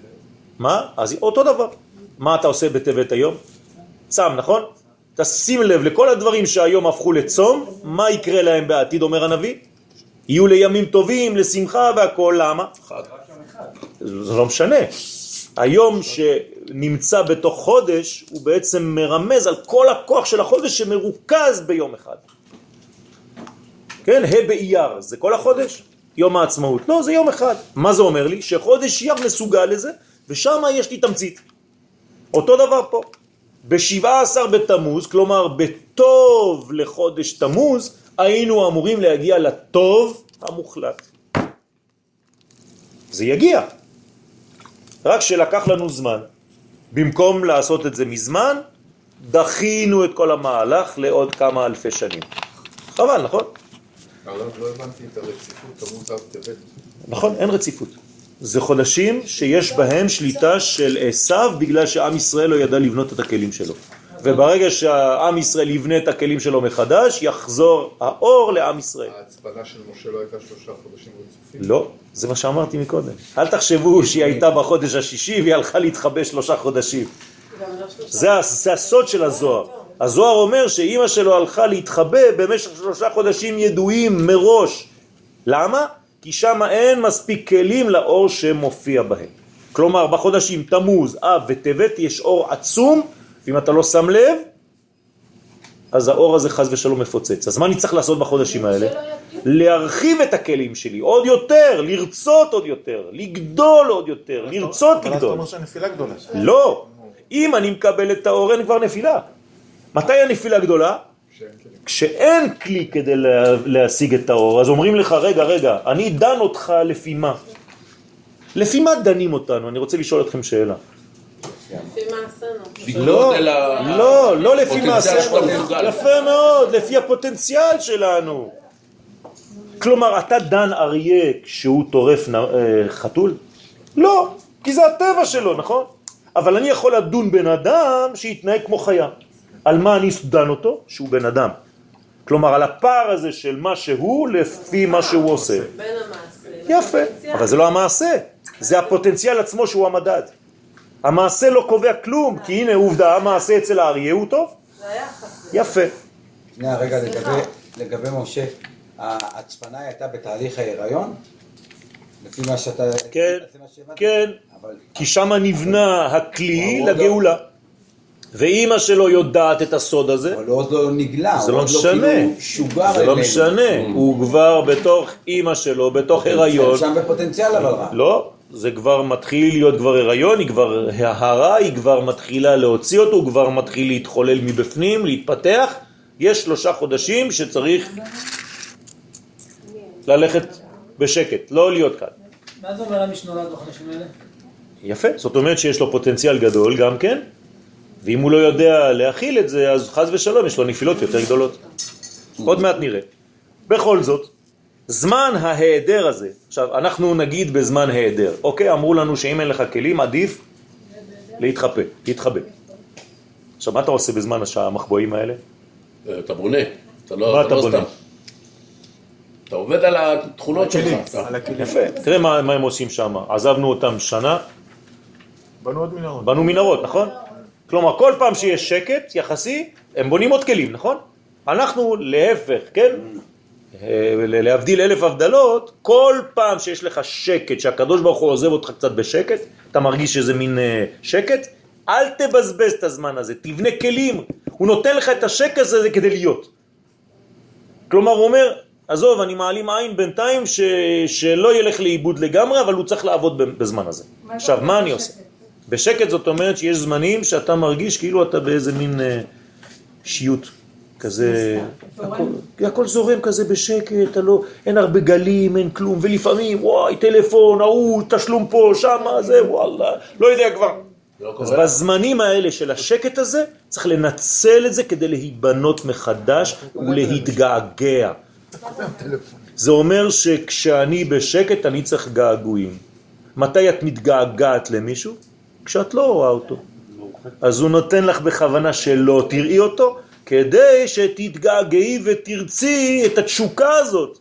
מה? אז אותו דבר. מה אתה עושה בטבת היום? צם, נכון? תשים לב לכל הדברים שהיום הפכו לצום, מה יקרה להם בעתיד, אומר הנביא? יהיו לימים טובים, לשמחה והכל, למה? זה לא משנה. היום שנמצא בתוך חודש, הוא בעצם מרמז על כל הכוח של החודש שמרוכז ביום אחד. כן, ה' באייר, זה כל החודש? יום העצמאות. לא, זה יום אחד. מה זה אומר לי? שחודש אייר מסוגל לזה, ושם יש לי תמצית. אותו דבר פה. ב-17 בתמוז, כלומר בטוב לחודש תמוז, היינו אמורים להגיע לטוב המוחלט. זה יגיע. רק שלקח לנו זמן. במקום לעשות את זה מזמן, דחינו את כל המהלך לעוד כמה אלפי שנים. חבל, נכון? לא טבת. נכון, אין רציפות. זה חודשים שיש בהם שליטה של עשיו בגלל שעם ישראל לא ידע לבנות את הכלים שלו. וברגע שהעם ישראל יבנה את הכלים שלו מחדש, יחזור האור לעם ישראל. ההצפנה של משה לא הייתה שלושה חודשים רצופים? לא, זה מה שאמרתי מקודם. אל תחשבו שהיא הייתה בחודש השישי והיא הלכה להתחבא שלושה חודשים. זה הסוד של הזוהר. הזוהר אומר שאימא שלו הלכה להתחבא במשך שלושה חודשים ידועים מראש. למה? כי שם אין מספיק כלים לאור שמופיע בהם. כלומר, בחודשים תמוז, אב וטבת יש אור עצום, ואם אתה לא שם לב, אז האור הזה חז ושלום מפוצץ. אז מה אני צריך לעשות בחודשים האלה? להרחיב את הכלים שלי עוד יותר, לרצות עוד יותר, לגדול עוד יותר, לרצות אבל אז אתה לגדול. אומר שהנפילה גדולה. לא, אם אני מקבל את האור אין כבר נפילה. מתי הנפילה גדולה? כשאין כלי כדי לה, להשיג את האור, אז אומרים לך, רגע, רגע, אני דן אותך לפי מה? לפי מה דנים אותנו? אני רוצה לשאול אתכם שאלה. לא, לא, לא לפי מעשה, מסוגל. יפה מאוד, לפי הפוטנציאל שלנו. כלומר, אתה דן אריה כשהוא טורף אה, חתול? לא, כי זה הטבע שלו, נכון? אבל אני יכול לדון בן אדם שיתנהג כמו חיה. על מה אני דן אותו? שהוא בן אדם. כלומר, על הפער הזה של מה שהוא לפי מה שהוא עושה. בין המעשה. יפה. אבל זה לא המעשה, זה הפוטנציאל עצמו שהוא המדד. המעשה לא קובע כלום, כי הנה עובדה, המעשה אצל האריה הוא טוב. יפה. שנייה, רגע. לגבי, לגבי משה, ההצפנה הייתה בתהליך ההיריון? לפי מה שאתה... כן? כן, אבל כי שם נבנה הכלי לא- לגאולה. ואימא שלו יודעת את הסוד הזה, אבל הוא עוד לא נגלה, זה לא לא משנה, כאילו זה לא. משנה, הוא כבר בתוך אימא שלו, בתוך הריון, שם בפוטנציאל אבל רע. לא, זה כבר מתחיל להיות כבר הריון, היא כבר ההרה, היא כבר מתחילה להוציא אותו, הוא כבר מתחיל להתחולל מבפנים, להתפתח. יש שלושה חודשים שצריך ללכת בשקט, לא להיות כאן. מה זה אומר המשנה נולד בחודשים האלה? יפה, זאת אומרת שיש לו פוטנציאל גדול גם כן, ואם הוא לא יודע להכיל את זה, אז חז ושלום יש לו נפילות יותר גדולות. עוד מעט נראה. בכל זאת, זמן ההיעדר הזה, עכשיו אנחנו נגיד בזמן היעדר, אוקיי? אמרו לנו שאם אין לך כלים עדיף להתחבא, להתחבא. עכשיו מה אתה עושה בזמן השעה המחבואים האלה? אתה בונה. אתה לא מה אתה אתה לא בונה? סתם. אתה עובד על התכונות שלך. על הכלים. יפה, תראה מה, מה הם עושים שם, עזבנו אותם שנה, בנו עוד מנהרות. בנו מנהרות, נכון? כלומר, כל פעם שיש שקט יחסי, הם בונים עוד כלים, נכון? אנחנו להפך, כן? אה, להבדיל אלף הבדלות, כל פעם שיש לך שקט, שהקדוש ברוך הוא עוזב אותך קצת בשקט, אתה מרגיש שזה מין אה, שקט, אל תבזבז את הזמן הזה, תבנה כלים, הוא נותן לך את השקט הזה כדי להיות. כלומר, הוא אומר, עזוב, אני מעלים עין בינתיים ש... שלא ילך לאיבוד לגמרי, אבל הוא צריך לעבוד בזמן הזה. עכשיו, מה אני עושה? בשקט זאת אומרת שיש זמנים שאתה מרגיש כאילו אתה באיזה מין אה, שיוט. כזה, הכל, הכל זורם כזה בשקט, לא, אין הרבה גלים, אין כלום, ולפעמים, וואי, טלפון, ההוא, תשלום פה, שמה, זה, וואלה, לא יודע כבר. אז בזמנים האלה של השקט הזה, צריך לנצל את זה כדי להיבנות מחדש ולהתגעגע. זה אומר שכשאני בשקט אני צריך געגועים. מתי את מתגעגעת למישהו? כשאת לא רואה אותו. אז הוא נותן לך בכוונה שלא תראי אותו, כדי שתתגעגעי ותרצי את התשוקה הזאת.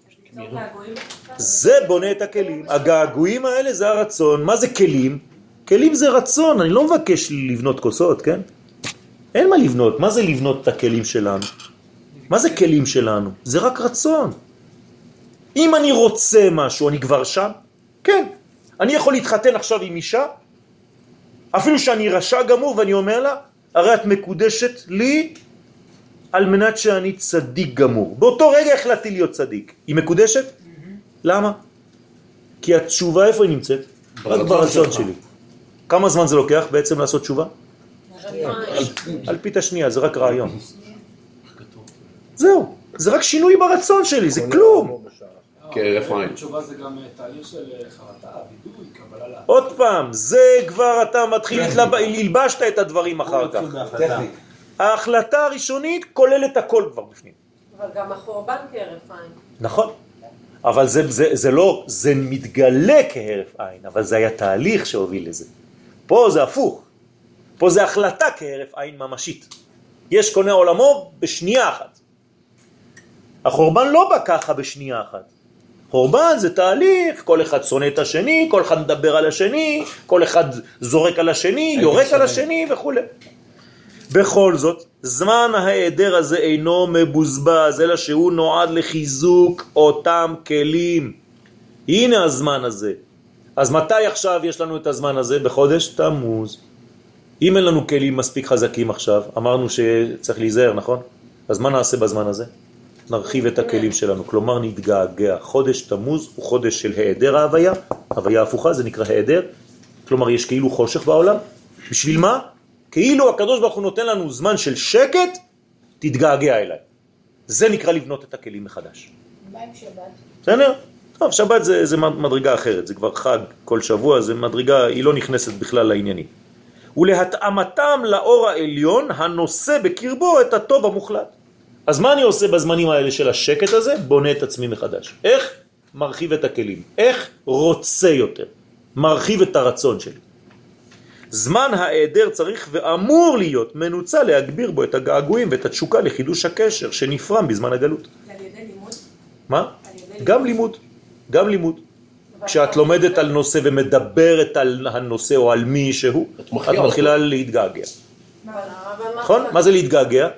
זה בונה את הכלים. הגעגועים האלה זה הרצון. מה זה כלים? כלים זה רצון, אני לא מבקש לבנות כוסות, כן? אין מה לבנות. מה זה לבנות את הכלים שלנו? מה זה כלים שלנו? זה רק רצון. אם אני רוצה משהו, אני כבר שם? כן. אני יכול להתחתן עכשיו עם אישה, אפילו שאני רשע גמור ואני אומר לה, הרי את מקודשת לי על מנת שאני צדיק גמור. באותו רגע החלטתי להיות צדיק. היא מקודשת? למה? כי התשובה איפה היא נמצאת? רק ברצון שלי. כמה זמן זה לוקח בעצם לעשות תשובה? אלפית השנייה, זה רק רעיון. זהו, זה רק שינוי ברצון שלי, זה כלום. כהרף עין. תשובה זה גם תהליך של חרטה, וידוי, קבלה לה... עוד פעם, זה כבר אתה מתחיל, להתלב- הלבשת את הדברים אחר כך. ההחלטה הראשונית כוללת הכל כבר בפנים. אבל גם החורבן כהרף עין. נכון. אבל זה, זה, זה לא, זה מתגלה כהרף עין, אבל זה היה תהליך שהוביל לזה. פה זה הפוך. פה זה החלטה כהרף עין ממשית. יש קונה עולמו בשנייה אחת. החורבן לא בא ככה בשנייה אחת. חורבן זה תהליך, כל אחד שונא את השני, כל אחד מדבר על השני, כל אחד זורק על השני, יורק על השני וכו'. בכל זאת, זמן ההיעדר הזה אינו מבוזבז, אלא שהוא נועד לחיזוק אותם כלים. הנה הזמן הזה. אז מתי עכשיו יש לנו את הזמן הזה? בחודש תמוז. אם אין לנו כלים מספיק חזקים עכשיו, אמרנו שצריך להיזהר, נכון? אז מה נעשה בזמן הזה? נרחיב את הכלים שלנו, כלומר נתגעגע. חודש תמוז הוא חודש של היעדר ההוויה, הוויה הפוכה זה נקרא היעדר, כלומר יש כאילו חושך בעולם. בשביל מה? כאילו הקדוש ברוך הוא נותן לנו זמן של שקט, תתגעגע אליי. זה נקרא לבנות את הכלים מחדש. מה עם שבת? בסדר? טוב, שבת זה, זה מדרגה אחרת, זה כבר חג כל שבוע, זה מדרגה, היא לא נכנסת בכלל לעניינים. ולהתאמתם לאור העליון הנושא בקרבו את הטוב המוחלט. אז מה אני עושה בזמנים האלה של השקט הזה? בונה את עצמי מחדש. איך? מרחיב את הכלים. איך? רוצה יותר. מרחיב את הרצון שלי. זמן העדר צריך ואמור להיות מנוצל להגביר בו את הגעגועים ואת התשוקה לחידוש הקשר שנפרם בזמן הגלות. זה על ידי לימוד? מה? על ידי גם לימוד, גם לימוד. כשאת לומדת על נושא ומדברת על הנושא או על מי שהוא, את מתחילה להתגעגע. נכון? מה זה להתגעגע?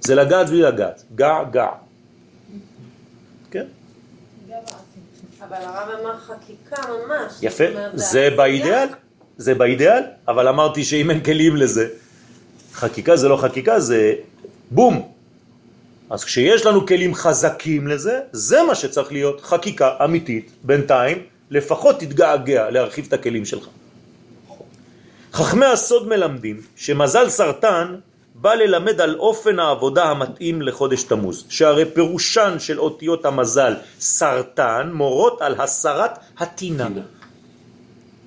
זה לגעת בלי לגעת. גע, גע. כן? אבל הרב אמר חקיקה ממש. יפה. זאת אומרת, זה. באידאל? זה באידאל? אבל אמרתי שאם אין כלים לזה, חקיקה זה לא חקיקה, זה בום. אז כשיש לנו כלים חזקים לזה, זה מה שצריך להיות חקיקה אמיתית, בינתיים, לפחות תתגעגע להרחיב את הכלים שלך. חכמי הסוד מלמדים שמזל סרטן בא ללמד על אופן העבודה המתאים לחודש תמוז, שהרי פירושן של אותיות המזל סרטן מורות על הסרת הטינה.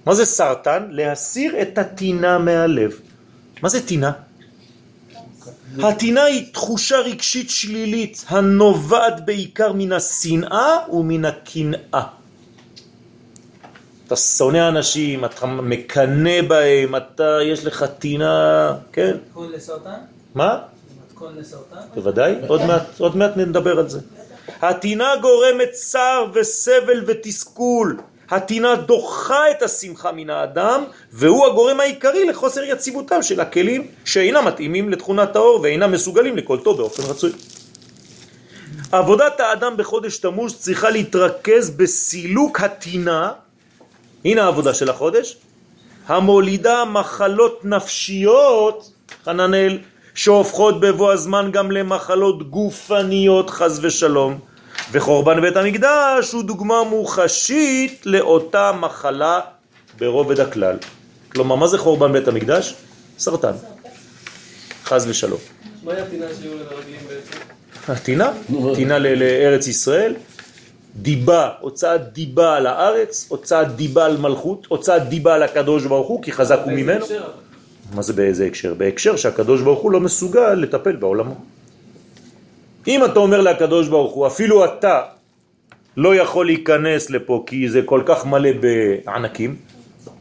מה זה סרטן? להסיר את הטינה מהלב. מה זה טינה? הטינה היא תחושה רגשית שלילית הנובעת בעיקר מן השנאה ומן הקנאה. אתה שונא אנשים, אתה מקנא בהם, אתה, יש לך טינה, כן? מתכון לסרטן? מה? מתכון לסרטן? בוודאי, עוד מעט, עוד מעט נדבר על זה. הטינה גורמת צער וסבל ותסכול, הטינה דוחה את השמחה מן האדם, והוא הגורם העיקרי לחוסר יציבותם של הכלים שאינם מתאימים לתכונת האור ואינם מסוגלים לקולטו באופן רצוי. עבודת האדם בחודש תמוז צריכה להתרכז בסילוק הטינה, הנה העבודה של החודש, המולידה מחלות נפשיות, חננאל, שהופכות בבוא הזמן גם למחלות גופניות חז ושלום, וחורבן בית המקדש הוא דוגמה מוחשית לאותה מחלה ברובד הכלל. כלומר, מה זה חורבן בית המקדש? סרטן, חז ושלום. מה היה הפינה שהיו לרגלים בעצם? הטינה, טינה לארץ ישראל, דיבה, הוצאת דיבה על הארץ, הוצאת דיבה על מלכות, הוצאת דיבה על הקדוש ברוך הוא, כי חזק הוא ממנו. מה זה באיזה הקשר? בהקשר שהקדוש ברוך הוא לא מסוגל לטפל בעולמו. אם אתה אומר לקדוש ברוך הוא, אפילו אתה לא יכול להיכנס לפה כי זה כל כך מלא בענקים,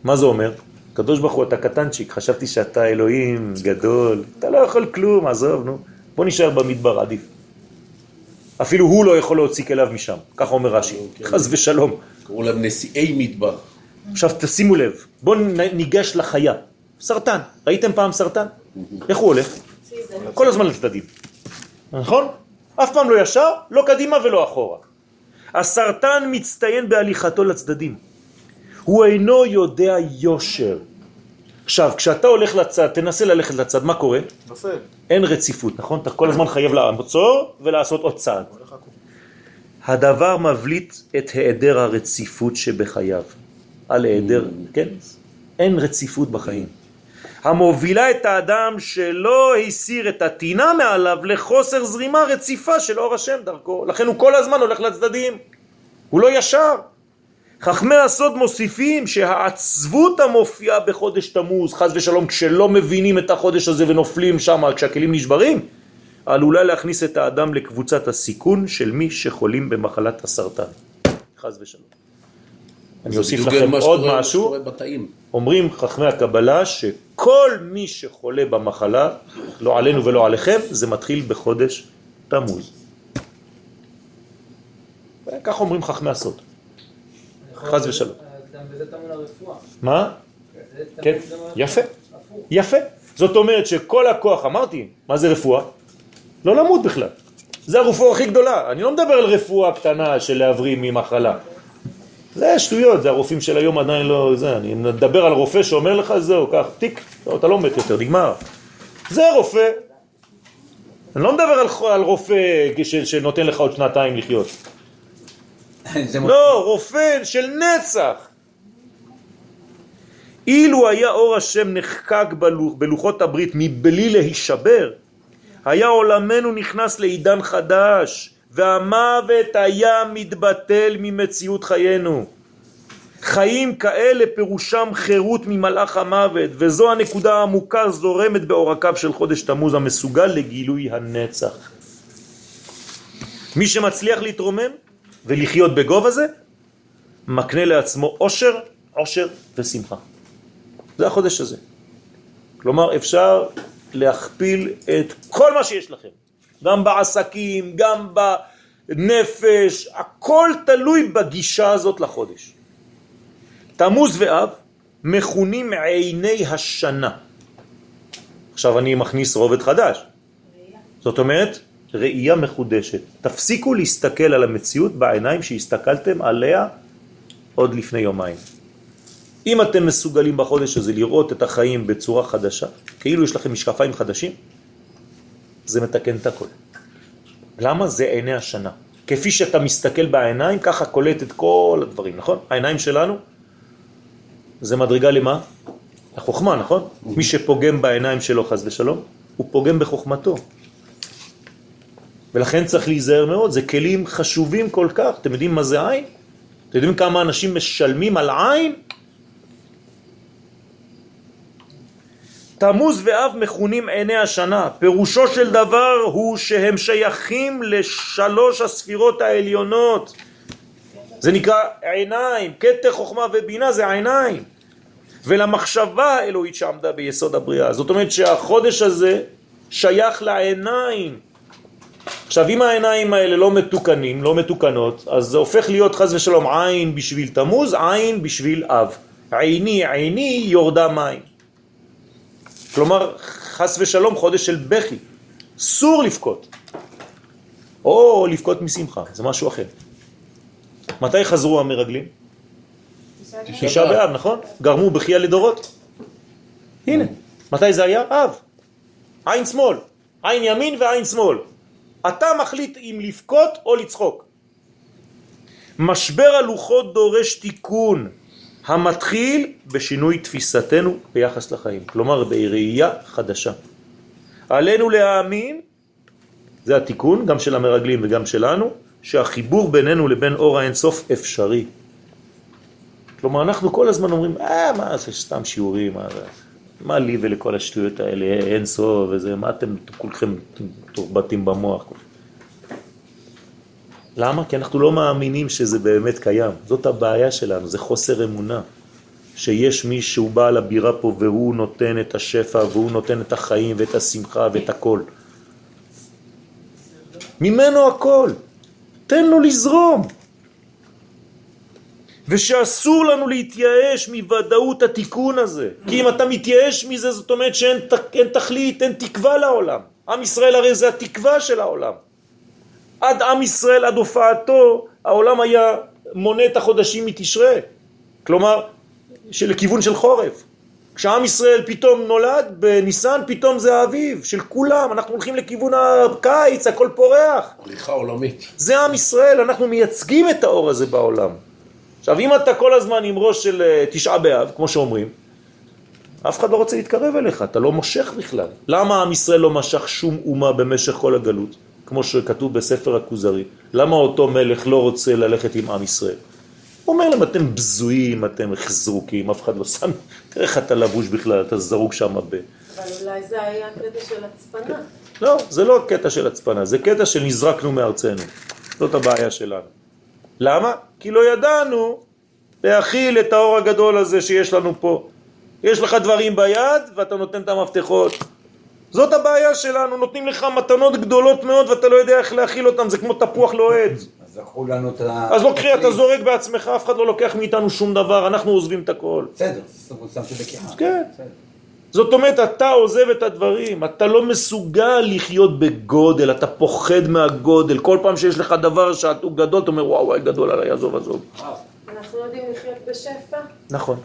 מה זה אומר? קדוש ברוך הוא, אתה קטנצ'יק, חשבתי שאתה אלוהים גדול, אתה לא יכול כלום, עזוב, נו, בוא נשאר במדבר, עדיף. אפילו הוא לא יכול להוציא כליו משם, ככה אומר רש"י, חס ושלום. קראו להם נשיאי מדבר. עכשיו תשימו לב, בואו ניגש לחיה. סרטן, ראיתם פעם סרטן? איך הוא הולך? כל הזמן לצדדים, נכון? אף פעם לא ישר, לא קדימה ולא אחורה. הסרטן מצטיין בהליכתו לצדדים. הוא אינו יודע יושר. עכשיו, כשאתה הולך לצד, תנסה ללכת לצד, מה קורה? נופל. אין רציפות, נכון? אתה כל הזמן חייב לעצור ולעשות עוד צעד. הדבר מבליט את היעדר הרציפות שבחייו. על היעדר, כן? אין רציפות בחיים. המובילה את האדם שלא הסיר את הטינה מעליו לחוסר זרימה רציפה של אור השם דרכו. לכן הוא כל הזמן הולך לצדדים. הוא לא ישר. חכמי הסוד מוסיפים שהעצבות המופיעה בחודש תמוז, חז ושלום, כשלא מבינים את החודש הזה ונופלים שם כשהכלים נשברים, עלולה להכניס את האדם לקבוצת הסיכון של מי שחולים במחלת הסרטן. חז ושלום. אני אוסיף לכם מה עוד שקורה- משהו. שקורה בתאים. אומרים חכמי הקבלה שכל מי שחולה במחלה, לא עלינו ולא עליכם, זה מתחיל בחודש תמוז. כך אומרים חכמי הסוד. חס ושלום. הרפואה. מה? טמון כן. יפה. יפה. זאת אומרת שכל הכוח, אמרתי, מה זה רפואה? לא למות בכלל. זה הרפואה הכי גדולה. אני לא מדבר על רפואה קטנה של להבריא ממחלה. זה שטויות, זה הרופאים של היום עדיין לא... זה, אני מדבר על רופא שאומר לך, זהו, קח, תיק, לא, אתה לא מת יותר, נגמר. זה רופא. אני לא מדבר על, על רופא ש, שנותן לך עוד שנתיים לחיות. לא, רופא של נצח. אילו היה אור השם נחקק בלוח, בלוחות הברית מבלי להישבר, היה עולמנו נכנס לעידן חדש, והמוות היה מתבטל ממציאות חיינו. חיים כאלה פירושם חירות ממלאך המוות, וזו הנקודה העמוקה זורמת בעורקיו של חודש תמוז המסוגל לגילוי הנצח. מי שמצליח להתרומם ולחיות בגובה זה, מקנה לעצמו עושר, עושר ושמחה. זה החודש הזה. כלומר, אפשר להכפיל את כל מה שיש לכם. גם בעסקים, גם בנפש, הכל תלוי בגישה הזאת לחודש. תמוז ואב מכונים עיני השנה. עכשיו אני מכניס רובד חדש. זאת אומרת, ראייה מחודשת. תפסיקו להסתכל על המציאות בעיניים שהסתכלתם עליה עוד לפני יומיים. אם אתם מסוגלים בחודש הזה לראות את החיים בצורה חדשה, כאילו יש לכם משקפיים חדשים, זה מתקן את הכל. למה? זה עיני השנה. כפי שאתה מסתכל בעיניים, ככה קולט את כל הדברים, נכון? העיניים שלנו זה מדרגה למה? החוכמה, נכון? מי שפוגם בעיניים שלו חס ושלום, הוא פוגם בחוכמתו. ולכן צריך להיזהר מאוד, זה כלים חשובים כל כך. אתם יודעים מה זה עין? אתם יודעים כמה אנשים משלמים על עין? תמוז ואב מכונים עיני השנה. פירושו של דבר הוא שהם שייכים לשלוש הספירות העליונות. זה נקרא עיניים, כתר חוכמה ובינה זה עיניים. ולמחשבה האלוהית שעמדה ביסוד הבריאה. זאת אומרת שהחודש הזה שייך לעיניים. עכשיו, אם העיניים האלה לא מתוקנים, לא מתוקנות, אז זה הופך להיות חז ושלום עין בשביל תמוז, עין בשביל אב. עיני עיני יורדה מים. כלומר, חס ושלום חודש של בכי. אסור לבכות. או לבכות משמחה, זה משהו אחר. מתי חזרו המרגלים? תשעה באב, נכון? גרמו בכייה לדורות. הנה, מתי זה היה? אב. עין שמאל, עין ימין ועין שמאל. אתה מחליט אם לבכות או לצחוק. משבר הלוחות דורש תיקון המתחיל בשינוי תפיסתנו ביחס לחיים, כלומר בראייה חדשה. עלינו להאמין, זה התיקון, גם של המרגלים וגם שלנו, שהחיבור בינינו לבין אור האינסוף אפשרי. כלומר, אנחנו כל הזמן אומרים, אה, מה זה סתם שיעורים, מה, מה לי ולכל השטויות האלה, אין סוף וזה, מה אתם כולכם תורבטים במוח? למה? כי אנחנו לא מאמינים שזה באמת קיים. זאת הבעיה שלנו, זה חוסר אמונה. שיש מי שהוא בעל הבירה פה והוא נותן את השפע והוא נותן את החיים ואת השמחה ואת הכל. ממנו הכל. תן לו לזרום. ושאסור לנו להתייאש מוודאות התיקון הזה. כי אם אתה מתייאש מזה, זאת אומרת שאין אין תכלית, אין תקווה לעולם. עם ישראל הרי זה התקווה של העולם. עד עם ישראל, עד הופעתו, העולם היה מונה את החודשים מתשרה. כלומר, לכיוון של חורף. כשעם ישראל פתאום נולד בניסן, פתאום זה האביב של כולם, אנחנו הולכים לכיוון הקיץ, הכל פורח. פריחה עולמית. זה עם ישראל, אנחנו מייצגים את האור הזה בעולם. עכשיו, אם אתה כל הזמן עם ראש של אה, תשעה באב, כמו שאומרים, אף אחד לא רוצה להתקרב אליך, אתה לא מושך בכלל. למה עם ישראל לא משך שום אומה במשך כל הגלות, כמו שכתוב בספר הכוזרי? למה אותו מלך לא רוצה ללכת עם עם ישראל? הוא אומר להם, אתם בזויים, אתם זרוקים, אף אחד לא שם, תראה איך אתה לבוש בכלל, אתה זרוק שם ב... אבל אולי זה היה קטע של הצפנה. לא, זה לא קטע של הצפנה, זה קטע של נזרקנו מארצנו. זאת הבעיה שלנו. למה? כי לא ידענו להכיל את האור הגדול הזה שיש לנו פה. יש לך דברים ביד ואתה נותן את המפתחות. זאת הבעיה שלנו, נותנים לך מתנות גדולות מאוד ואתה לא יודע איך להכיל אותם, זה כמו תפוח לוהט. אז לקחו לנו את ה... אז לוקחי, אתה זורק בעצמך, אף אחד לא לוקח מאיתנו שום דבר, אנחנו עוזבים את הכל. בסדר, שמתי בכיחה. כן. זאת אומרת, אתה עוזב את הדברים, אתה לא מסוגל לחיות בגודל, אתה פוחד מהגודל. כל פעם שיש לך דבר שהוא גדול, אתה אומר, וואו, וואי, גדול עליי, עזוב, עזוב. אנחנו יודעים לחיות בשפע? נכון,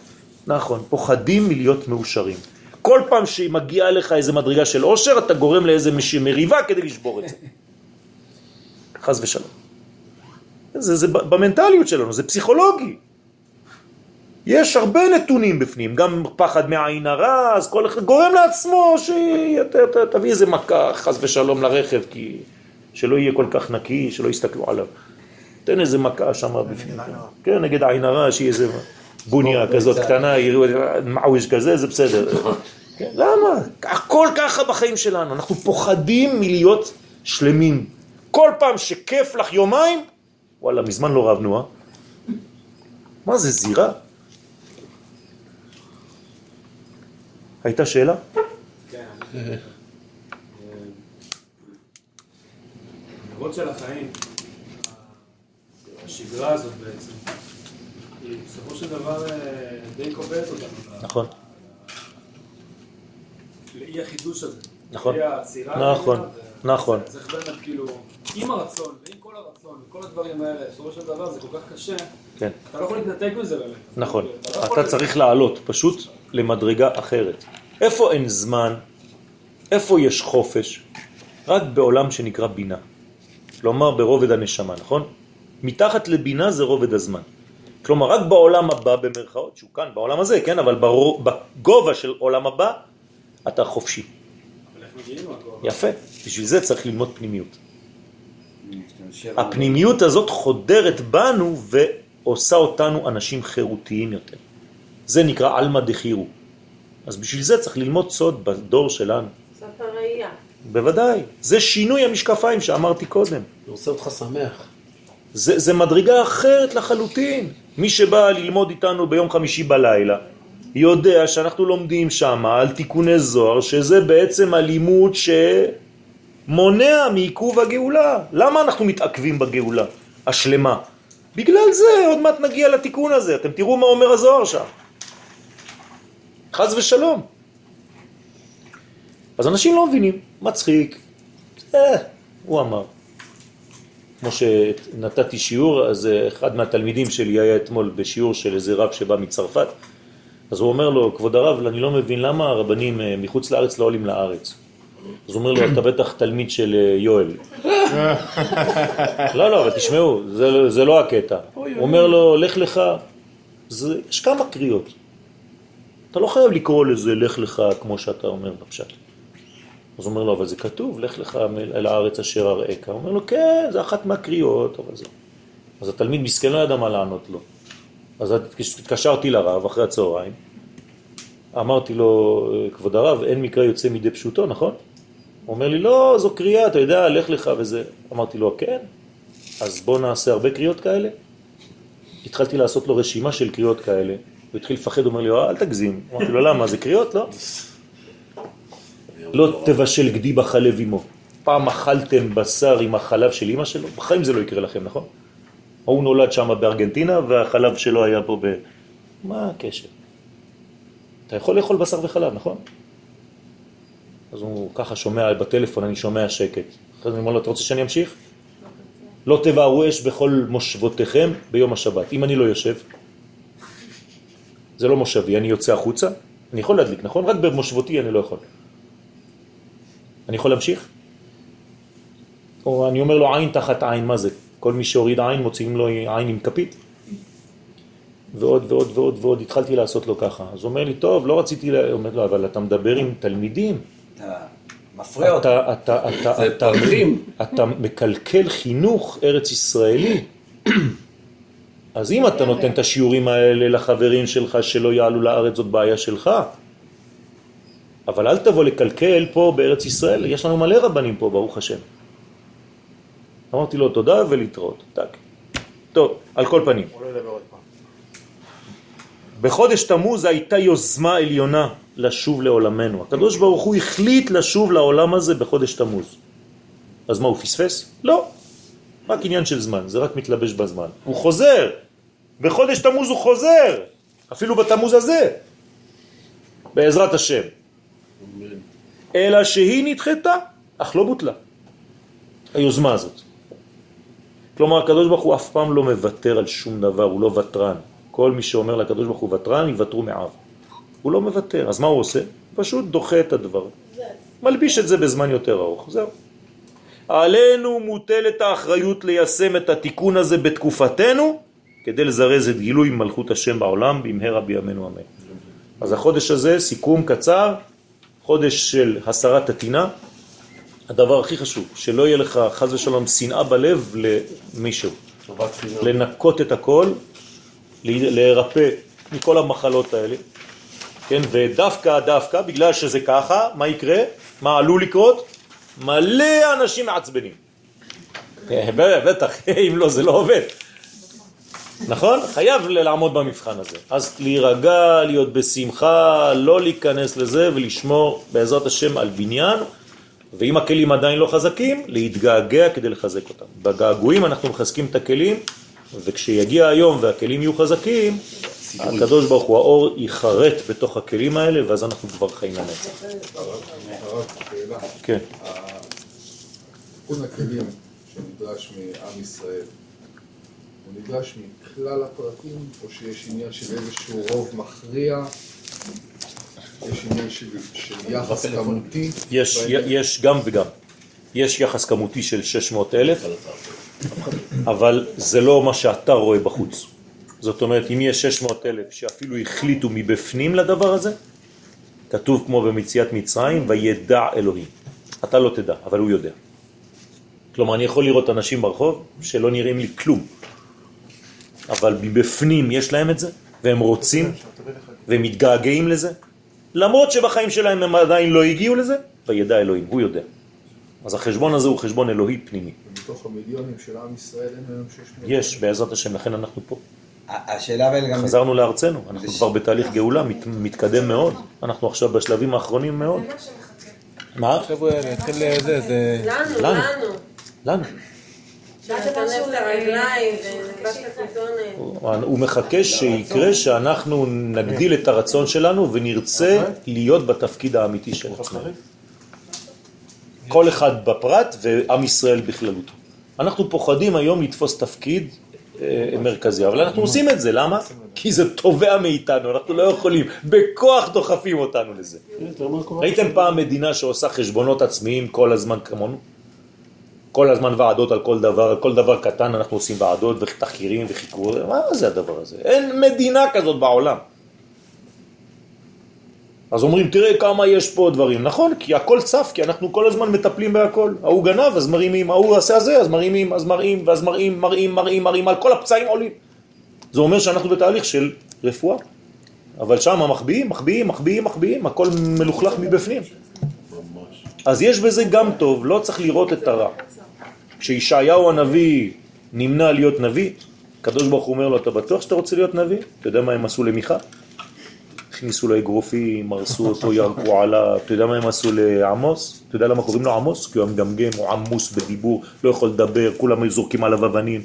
נכון. פוחדים מלהיות מאושרים. כל פעם שמגיעה לך איזה מדרגה של עושר, אתה גורם לאיזה מריבה כדי לשבור את זה. חז ושלום. זה, זה במנטליות שלנו, זה פסיכולוגי. יש הרבה נתונים בפנים, גם פחד מעין הרע, אז כל אחד גורם לעצמו שתביא איזה מכה חס ושלום לרכב, כי שלא יהיה כל כך נקי, שלא יסתכלו עליו. תן איזה מכה שם בפנים. כן, נגד עין הרע, שיהיה איזה בוניה כזאת קטנה, מעוויש כזה, זה בסדר. כן, למה? הכל ככה בחיים שלנו, אנחנו פוחדים מלהיות שלמים. כל פעם שכיף לך יומיים, וואלה, מזמן לא רבנו, אה? מה זה, זירה? הייתה שאלה? כן. המרוץ של החיים, השגרה הזאת בעצם, היא בסופו של דבר אה, די קובעת אותנו. נכון. לאי החידוש הזה. נכון. לאי העצירה. נכון, נכון. צריך באמת כאילו, עם הרצון ועם כל הרצון וכל הדברים האלה, בסופו של דבר זה כל כך קשה, כן. אתה לא יכול להתנתק מזה באמת. נכון. אתה לא אתה צריך לעלות פשוט למדרגה אחרת. איפה אין זמן? איפה יש חופש? רק בעולם שנקרא בינה. כלומר ברובד הנשמה, נכון? מתחת לבינה זה רובד הזמן. כלומר, רק בעולם הבא במרכאות, שהוא כאן בעולם הזה, כן? אבל ברו- בגובה של עולם הבא, אתה חופשי. יפה. בשביל זה צריך ללמוד פנימיות. הפנימיות הזאת חודרת בנו ועושה אותנו אנשים חירותיים יותר. זה נקרא אלמא דחירו. אז בשביל זה צריך ללמוד סוד בדור שלנו. זאת הראייה. בוודאי. זה שינוי המשקפיים שאמרתי קודם. זה עושה אותך שמח. זה, זה מדרגה אחרת לחלוטין. מי שבא ללמוד איתנו ביום חמישי בלילה, יודע שאנחנו לומדים שם על תיקוני זוהר, שזה בעצם הלימוד מונע מעיכוב הגאולה. למה אנחנו מתעכבים בגאולה השלמה? בגלל זה, עוד מעט נגיע לתיקון הזה. אתם תראו מה אומר הזוהר שם. חז ושלום. אז אנשים לא מבינים, מצחיק. אה, הוא אמר. כמו שנתתי שיעור, אז אחד מהתלמידים שלי היה אתמול בשיעור של איזה רב שבא מצרפת, אז הוא אומר לו, כבוד הרב, אני לא מבין למה הרבנים אה, מחוץ לארץ לא עולים לארץ. אז הוא אומר לו, אתה בטח תלמיד של אה, יואל. לא, לא, אבל תשמעו, זה, זה לא הקטע. הוא אומר לו, לך לך, זה, יש כמה קריאות. אתה לא חייב לקרוא לזה לך לך כמו שאתה אומר בפשט. אז הוא אומר לו, אבל זה כתוב, לך לך אל הארץ אשר אראך. הוא אומר לו, כן, זה אחת מהקריאות, אבל זה... אז התלמיד מסכן לא ידע מה לענות לו. אז התקשרתי לרב אחרי הצהריים, אמרתי לו, כבוד הרב, אין מקרה יוצא מידי פשוטו, נכון? הוא אומר לי, לא, זו קריאה, אתה יודע, לך לך וזה. אמרתי לו, כן, אז בוא נעשה הרבה קריאות כאלה. התחלתי לעשות לו רשימה של קריאות כאלה, הוא התחיל לפחד, הוא אומר לי, אה, אל תגזים. אמרתי לו, למה, זה קריאות? לא. לא תבשל גדי בחלב אמו. פעם אכלתם בשר עם החלב של אמא שלו? בחיים זה לא יקרה לכם, נכון? הוא נולד שם בארגנטינה והחלב שלו היה פה ב... מה הקשר? אתה יכול לאכול בשר וחלב, נכון? אז הוא ככה שומע בטלפון, אני שומע שקט. אחרי זה אני אומר לו, אתה רוצה שאני אמשיך? לא תבערו אש בכל מושבותיכם ביום השבת. אם אני לא יושב, זה לא מושבי, אני יוצא החוצה, אני יכול להדליק, נכון? רק במושבותי אני לא יכול. אני יכול להמשיך? או אני אומר לו עין תחת עין, מה זה? כל מי שהוריד עין מוציאים לו עין עם כפית? ועוד ועוד ועוד ועוד, התחלתי לעשות לו ככה. אז הוא אומר לי, טוב, לא רציתי, לה... אומר לו, אבל אתה מדבר עם תלמידים. אתה מפריע אותם. אתה, אתה, אתה, אתה, אתה מקלקל חינוך ארץ ישראלי. אז אם אתה נותן את השיעורים האלה לחברים שלך שלא יעלו לארץ, זאת בעיה שלך. אבל אל תבוא לקלקל פה בארץ ישראל, יש לנו מלא רבנים פה, ברוך השם. אמרתי לו תודה ולהתראות. טק. טוב, על כל פנים. בחודש תמוז הייתה יוזמה עליונה לשוב לעולמנו. הקדוש ברוך הוא החליט לשוב לעולם הזה בחודש תמוז. אז מה, הוא פספס? לא. רק עניין של זמן, זה רק מתלבש בזמן. הוא חוזר. בחודש תמוז הוא חוזר. אפילו בתמוז הזה. בעזרת השם. אלא שהיא נדחתה, אך לא בוטלה. היוזמה הזאת. כלומר, הקדוש ברוך הוא אף פעם לא מוותר על שום דבר, הוא לא ותרן. כל מי שאומר לקדוש ברוך הוא ותרן, יוותרו מעב. הוא לא מוותר, אז מה הוא עושה? פשוט דוחה את הדבר. מלביש את זה בזמן יותר ארוך, זהו. עלינו מוטלת האחריות ליישם את התיקון הזה בתקופתנו, כדי לזרז את גילוי מלכות השם בעולם במהרה בימינו אמן. אז החודש הזה, סיכום קצר, חודש של הסרת הטינה, הדבר הכי חשוב, שלא יהיה לך חז ושלום שנאה בלב למישהו. לנקות את הכל, להירפא מכל המחלות האלה, כן, ודווקא, דווקא, בגלל שזה ככה, מה יקרה? מה עלול לקרות? מלא אנשים מעצבנים. בטח, אם לא, זה לא עובד. נכון? חייב לעמוד במבחן הזה. אז להירגע, להיות בשמחה, לא להיכנס לזה ולשמור בעזרת השם על בניין, ואם הכלים עדיין לא חזקים, להתגעגע כדי לחזק אותם. בגעגועים אנחנו מחזקים את הכלים, וכשיגיע היום והכלים יהיו חזקים, הקדוש ברוך הוא, האור ייחרט בתוך הכלים האלה, ואז אנחנו כבר חיים לנצח. כן. הכלים שנדרש מעם ישראל, הוא נדרש מכלל הפרטים, או שיש עניין של איזשהו רוב מכריע, יש עניין של, של יחס כמותי? יש, יש גם וגם. יש יחס כמותי של 600 אלף, אבל זה לא מה שאתה רואה בחוץ. זאת אומרת, אם יש 600 אלף שאפילו החליטו מבפנים לדבר הזה, כתוב כמו במציאת מצרים, וידע אלוהים. אתה לא תדע, אבל הוא יודע. כלומר, אני יכול לראות אנשים ברחוב שלא נראים לי כלום, אבל מבפנים יש להם את זה, והם רוצים, והם מתגעגעים לזה, למרות שבחיים שלהם הם עדיין לא הגיעו לזה, וידע אלוהים, הוא יודע. אז החשבון הזה הוא חשבון אלוהי פנימי. ומתוך המיליונים של עם ישראל אין היום 600? יש, בעזרת השם, לכן אנחנו פה. השאלה אבל גם... חזרנו לארצנו, אנחנו כבר בתהליך גאולה, מת, מתקדם מאוד. אנחנו עכשיו בשלבים האחרונים מאוד. מה? חבר'ה, נתחיל לזה, זה... לנו, לנו. לנו. הוא מחכה שיקרה שאנחנו נגדיל את הרצון שלנו ונרצה להיות בתפקיד האמיתי של עצמנו. כל אחד בפרט ועם ישראל בכללותו. אנחנו פוחדים היום לתפוס תפקיד אה, מרכזי, אבל אנחנו עושים את זה, למה? כי זה תובע מאיתנו, אנחנו לא יכולים, בכוח דוחפים אותנו לזה. ראיתם פעם מדינה שעושה חשבונות עצמיים כל הזמן כמונו? כל הזמן ועדות על כל דבר, על כל דבר קטן אנחנו עושים ועדות ותחקירים וחיקורים, מה זה הדבר הזה? אין מדינה כזאת בעולם. אז אומרים, תראה כמה יש פה דברים. נכון, כי הכל צף, כי אנחנו כל הזמן מטפלים בהכל. ההוא גנב, אז מרימים, ההוא עשה זה, אז מרימים, אז מראים, ואז מראים, מראים, מראים, מראים, על כל הפצעים עולים. זה אומר שאנחנו בתהליך של רפואה. אבל שם מחביאים, מחביאים, מחביאים, מחביאים, הכל מלוכלך מבפנים. אז יש בזה גם טוב, לא צריך לראות את הרע. כשישעיהו הנביא נמנע להיות נביא, הקדוש ברוך הוא אומר לו, אתה בטוח שאתה רוצה להיות נביא? אתה יודע מה הם עשו למיכה? הכניסו לו אגרופים, הרסו אותו, ירקו עליו, אתה יודע מה הם עשו לעמוס? אתה יודע למה קוראים לו עמוס? כי הוא מגמגם, הוא עמוס בדיבור, לא יכול לדבר, כולם זורקים עליו אבנים.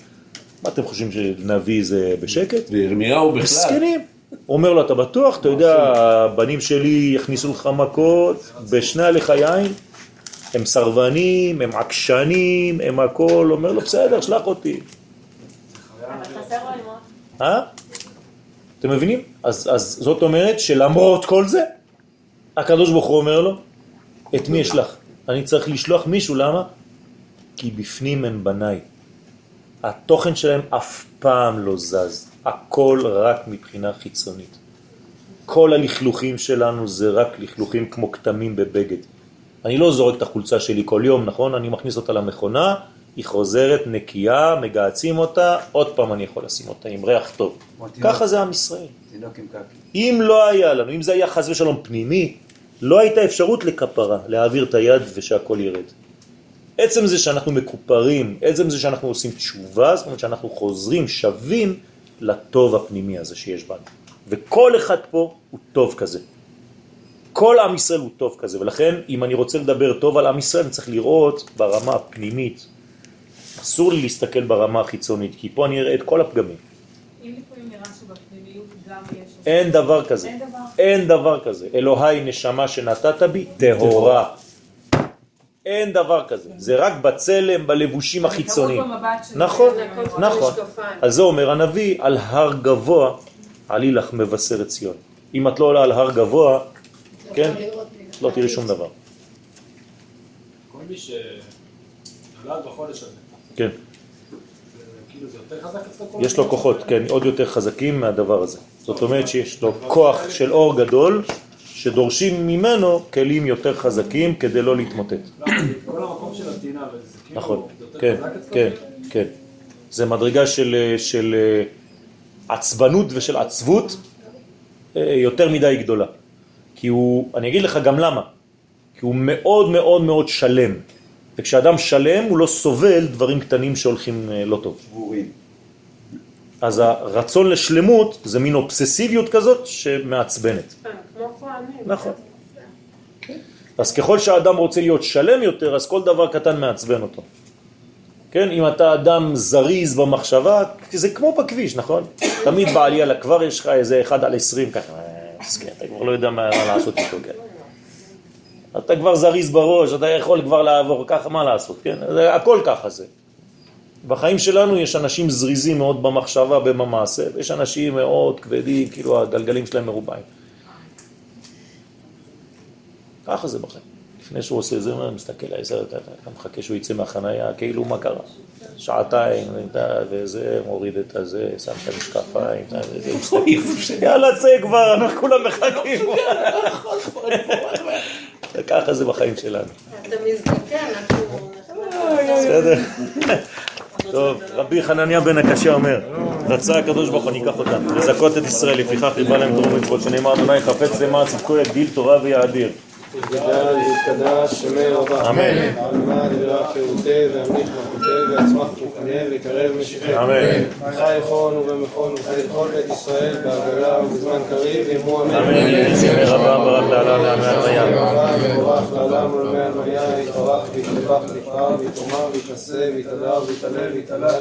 מה אתם חושבים שנביא זה בשקט? וירמיהו בכלל. מסכנים. אומר לו, אתה בטוח? אתה יודע, הבנים שלי יכניסו לך מכות בשני הלך היין, הם סרבנים, הם עקשנים, הם הכל, אומר לו, בסדר, שלח אותי. אה? אתם מבינים? אז, אז זאת אומרת שלמרות כל זה, הקדוש ברוך הוא אומר לו, את מי אשלח? אני צריך לשלוח מישהו, למה? כי בפנים הם בניי. התוכן שלהם אף פעם לא זז, הכל רק מבחינה חיצונית. כל הלכלוכים שלנו זה רק לכלוכים כמו כתמים בבגד. אני לא זורק את החולצה שלי כל יום, נכון? אני מכניס אותה למכונה, היא חוזרת נקייה, מגעצים אותה, עוד פעם אני יכול לשים אותה עם ריח טוב. ככה זה עם ישראל. אם לא היה לנו, אם זה היה חס ושלום פנימי, לא הייתה אפשרות לכפרה, להעביר את היד ושהכל ירד. עצם זה שאנחנו מקופרים, עצם זה שאנחנו עושים תשובה, זאת אומרת שאנחנו חוזרים, שווים לטוב הפנימי הזה שיש בנו. וכל אחד פה הוא טוב כזה. כל עם ישראל הוא טוב כזה, ולכן אם אני רוצה לדבר טוב על עם ישראל, אני צריך לראות ברמה הפנימית. אסור לי להסתכל ברמה החיצונית, כי פה אני אראה את כל הפגמים. אם לפעמים נראה שבפנימיות גם יש... אין דבר כזה. אין דבר. אין דבר כזה. אלוהי נשמה שנתת בי, טהורה. אין דבר כזה. זה רק בצלם, בלבושים החיצוניים. נכון, נכון. אז זה אומר הנביא, על הר גבוה עלי לך מבשרת ציון. אם את לא עולה על הר גבוה, כן, לא תראי שום דבר. כל מי שנולד בחודש הזה, כן. כאילו יש לו כוחות, כן, עוד יותר חזקים מהדבר הזה. זאת אומרת שיש לו כוח של אור גדול, שדורשים ממנו כלים יותר חזקים כדי לא להתמוטט. לא, כל המקום של הטינה, וזה כאילו, נכון, כן? כן, כן. זה מדרגה של, של אה, עצבנות ושל עצבות אה, יותר מדי גדולה. כי הוא, אני אגיד לך גם למה, כי הוא מאוד מאוד מאוד שלם. וכשאדם שלם הוא לא סובל דברים קטנים שהולכים אה, לא טוב. שבורים. אז הרצון לשלמות זה מין אובססיביות כזאת שמעצבנת. כן, כמו כהנים. נכון. אז ככל שהאדם רוצה להיות שלם יותר, אז כל דבר קטן מעצבן אותו. כן, אם אתה אדם זריז במחשבה, זה כמו בכביש, נכון? תמיד בעלייה לכבר יש לך איזה אחד על עשרים ככה, מסכן, אתה כבר לא יודע מה מה לעשות איתו, כן? אתה כבר זריז בראש, אתה יכול כבר לעבור ככה, מה לעשות, כן? זה, הכל ככה זה. בחיים שלנו יש אנשים זריזים מאוד במחשבה, במעשה, ויש אנשים מאוד כבדים, כאילו הגלגלים שלהם מרובעים. ככה זה בחיים. לפני שהוא עושה זה, הוא מסתכל על זה, אתה אתה מחכה שהוא יצא מהחנייה, כאילו מה קרה? שעתיים, וזה, מוריד את הזה, שם את המשקפיים, וזה, הוא מסתכל, יאללה צא כבר, אנחנו כולם מחכים. ככה זה בחיים שלנו. אתה מזדקן, אנחנו... בסדר? טוב, רבי חנניה בן הקשה אומר, רצה הקדוש ברוך הוא ניקח אותם, לזכות את ישראל, לפיכך ריבה להם תורם מצוות, שנאמר אדוני חפץ למען צדקו יגדיל תורה ויאדיר. יגדל ויתקדש שמי רבה. אמן. עלמד ולך חירותי והמליך מלכותי ויצמח פוקנה ויקרב משיחי. אמן. חי יכול ובמכון וחי כל בית ישראל בעגלה ובזמן קריב ימו אמן. אמן. ימי רבה ברק לעלה לעמי הלוויה. יבורך לעולם ולמי הלוויה יתברך ויתברך ויתפאר ויתאמר ויתנשא ויתהדר ויתעלה ויתעלל.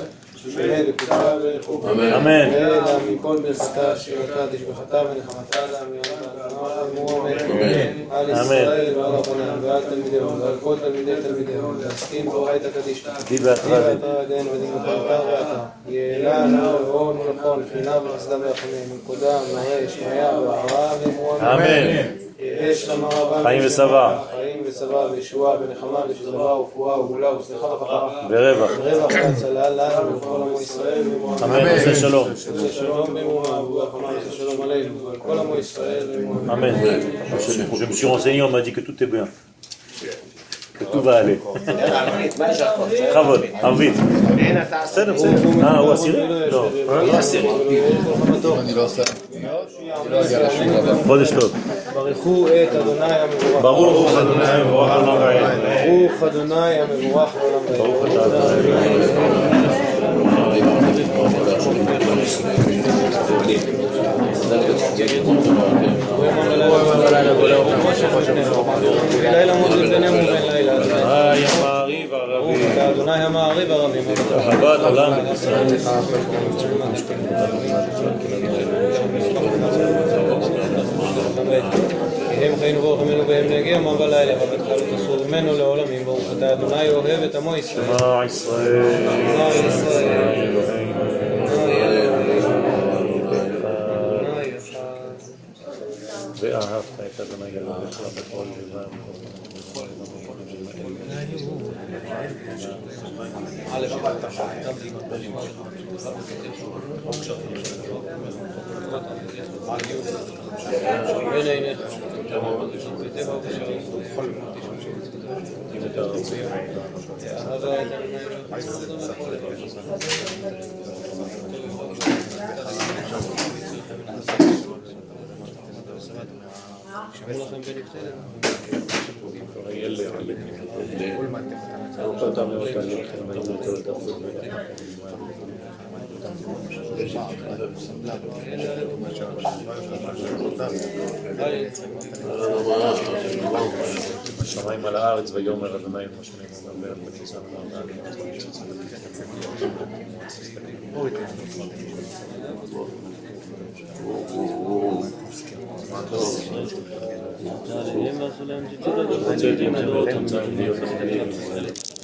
שמי לקופה ולחופה. אמן. ואלה מכל ברכתה שירתה תשבחתה ונחמתה יאללה אמן. על ישראל ועל רבנם ועל תלמידיהם ועל כל תלמידי תלמידיהם להסכים באורייתא קדישא. די בהתראה. דין ודין ואתה. יעלה נא ואון ולכון חינם וחסדה ורחמים. מנקודה מראה שמעיה והרעה ואמרו אמן. חיים ושבע. חיים ושבע וישועה ונחמה ושלווה ופועה וגאולה וסליחה וכפרה. ורווח. ורווח והצלה לנו ולכל עמו ישראל. אמן. עושה שלום. עושה שלום במרומה וברוח אמר עושה שלום עלינו ועל כל עמו ישראל. Amen. Je, me suis renseigné, on m'a dit que tout est bien. Que tout va aller. בכבוד, ערבית. בסדר, בסדר. אה, הוא עשירי? לא. לא עשירי. אני לא עושה. לא. חודש טוב. ברכו את אדוני המבורך. ברוך אדוני המבורך לעולם ועד. ברוך אדוני המבורך לעולם ברוך. אתה אדוני המעריב הרבים. אהבת עולם הם חיינו ברוך ממנו והם נגיע יומם ולילה ובטח לא תסור ממנו לעולמים ברוך אתה אדוני אוהב את עמו ישראל. שמע ישראל. שמע ישראל. ואהבת את אדוני אלוהיך בכל לבב. בין עיניך. בטבע ובשרים. אם אתה רוצה. אהבה את אדוני שמעו לכם בנבחרת. השמיים על הארץ ויאמר אדוני אל משה אומר ואל בני ישראל עליהם ועשו